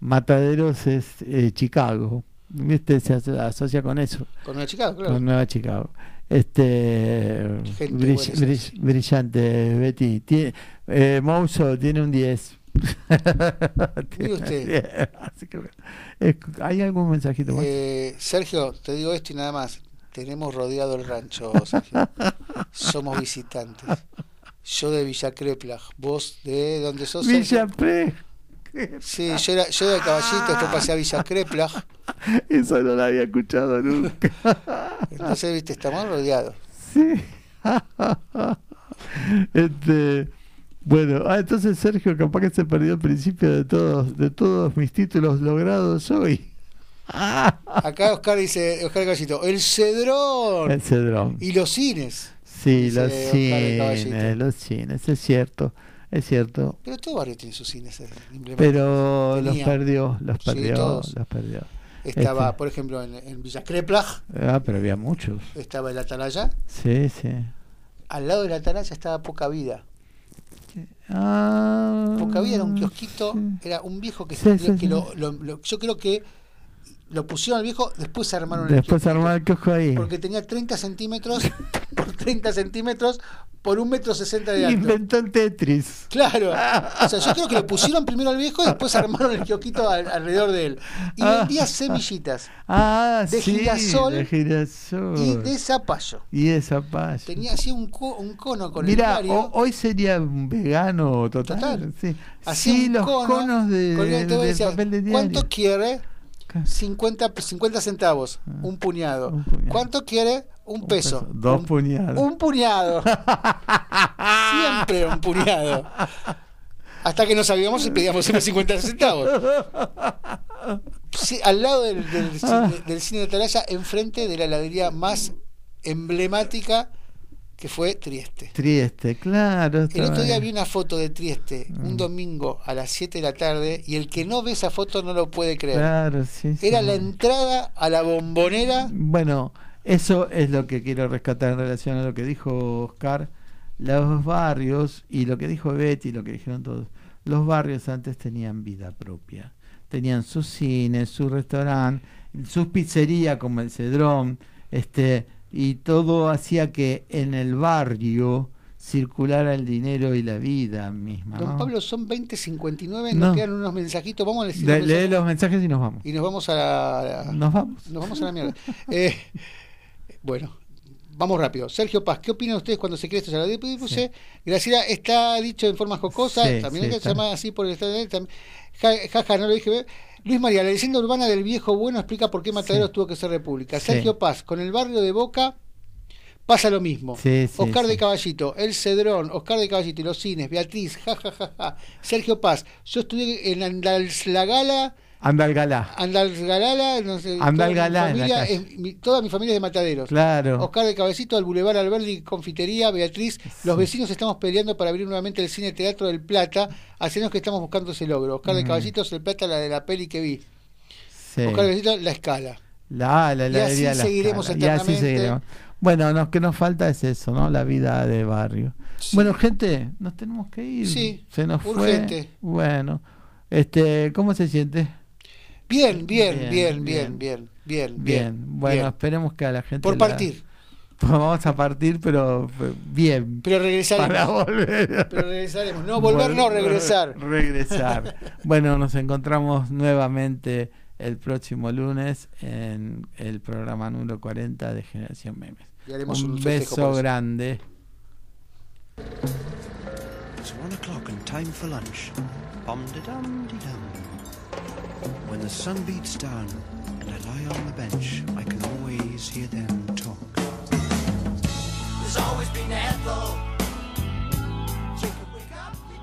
Mataderos es eh, Chicago, ¿viste? Se aso- asocia con eso, Con una chica, claro. con Nueva Chicago. Este, brill- brill- brillante, Betty. Tiene, eh, Mouso tiene un 10. Mire usted. Así que, bueno. Es- ¿Hay algún mensajito más? Eh, Sergio, te digo esto y nada más. Tenemos rodeado el rancho, Sergio. Somos visitantes. Yo de Villa Creplag, vos de dónde sos. Villa Sí, yo era, yo de Caballito, después pasé a Villa Creplag. Eso no lo había escuchado nunca. Entonces, viste, estamos rodeados. sí. este, bueno, ah, entonces Sergio capaz que se perdió el principio de todos, de todos mis títulos logrados hoy. Acá Oscar dice, Oscar Caballito, el Cedrón El Cedrón. y los cines. Sí, los cines, los cines, es cierto, es cierto. Pero todo barrio tiene sus cines. eh, emblemáticos. Pero los perdió, los Sí, perdió, todos. los perdió. Estaba, Este, por ejemplo, en, en Villa Creplag, ah, pero había muchos. estaba el Atalaya. Sí, sí. Al lado del Atalaya estaba Poca Vida. Ah, Poca Vida era un kiosquito, era un viejo que, Sí, sí, que sí. Lo, lo- lo- yo creo que lo pusieron al viejo, después se armaron Después el armar el kiosco ahí. porque tenía 30 centímetros por 30 centímetros por un metro 60 de alto. Inventó el Tetris. Claro. O sea, yo creo que lo pusieron primero al viejo y después armaron el kiosquito al- alrededor de él. Y Ah. vendía semillitas Ah, De sí, girasol de girasol. y de zapallo. Y de zapallo. Tenía así un, co- un cono con Mira, el ho- hoy sería un vegano total. Total. Sí, Hacía Sí, los cono conos de, con el- papel de diario. ¿Cuánto quiere? 50, 50 centavos, un puñado. Ah. un puñado. ¿Cuánto quiere? Un peso. peso, dos un, puñados. Un puñado. Siempre un puñado. Hasta que no sabíamos si pedíamos unos 50 centavos. Sí, al lado del, del Ah. cine, del cine de Atalaya, enfrente de la heladería más emblemática que fue Trieste. Trieste, claro. El otro día vi una foto de Trieste, Mm. un domingo a las 7 de la tarde, y el que no ve esa foto no lo puede creer. Claro, sí, sí. Era la entrada a la bombonera. Bueno, eso es lo que quiero rescatar en relación a lo que dijo Oscar. Los barrios, y lo que dijo Betty, lo que dijeron todos, los barrios antes tenían vida propia. Tenían sus cines, su restaurante, sus pizzerías como el Cedrón, este, y todo hacía que en el barrio circulara el dinero y la vida misma. Don ¿no? Pablo, son 20.59, No. nos quedan unos mensajitos. Vamos a decir los lee los mensajes y nos vamos. y nos vamos a la, Nos vamos. nos vamos a la mierda. Eh, bueno, vamos rápido. Sergio Paz, ¿qué opinan ustedes cuando se cree esto? Ya lo puse. Graciela está dicho en forma jocosa, Sí, también sí, se llama así por el estado de tam- ja, Jaja, no lo dije. Luis María, la leyenda urbana del viejo bueno explica por qué Mataderos tuvo que ser república. Sergio Paz, con el barrio de Boca pasa lo mismo. Sí, sí, Oscar sí. de Caballito, El Cedrón, Oscar de Caballito y los cines, Beatriz, jajajaja. Sergio Paz, yo estudié en Andalgalá, Andalgalá. Andalgalá, no sé, Andalgalá toda mi la familia, es- mi- toda mi familia es de Mataderos. Claro. Oscar de Cabecito al Boulevard Alberdi Confitería, Beatriz, los vecinos estamos peleando para abrir nuevamente el cine Teatro del Plata, hace años que estamos buscando ese logro. Oscar de Mm. Caballitos, el Plata, la de la peli que vi. Sí. Oscar de Cabecito, la escala. La, la Y heladería así La seguiremos Scala. Y así eternamente. seguiremos. Bueno, lo que nos falta es eso, ¿no? La vida de barrio. Sí. Bueno, gente, nos tenemos que ir. Sí, Se nos urgente. fue. Bueno, este, ¿cómo se siente? Bien, bien, Bien, bien, bien, bien. bien, bien, Bien. Bueno, bien. esperemos que a la gente. Por la- partir. Pues vamos a partir, pero eh, bien. Pero regresaremos. Para volver. Pero regresaremos. No, volver no, regresar. Regresar. bueno, nos encontramos nuevamente el próximo lunes en el programa número 40 de Generación Memes. Y haremos un beso eso. grande. It's one o'clock and time for lunch. Bum de dum de dum. When the sun beats down and I lie on the bench, I can always hear them talk. There's always been Ethel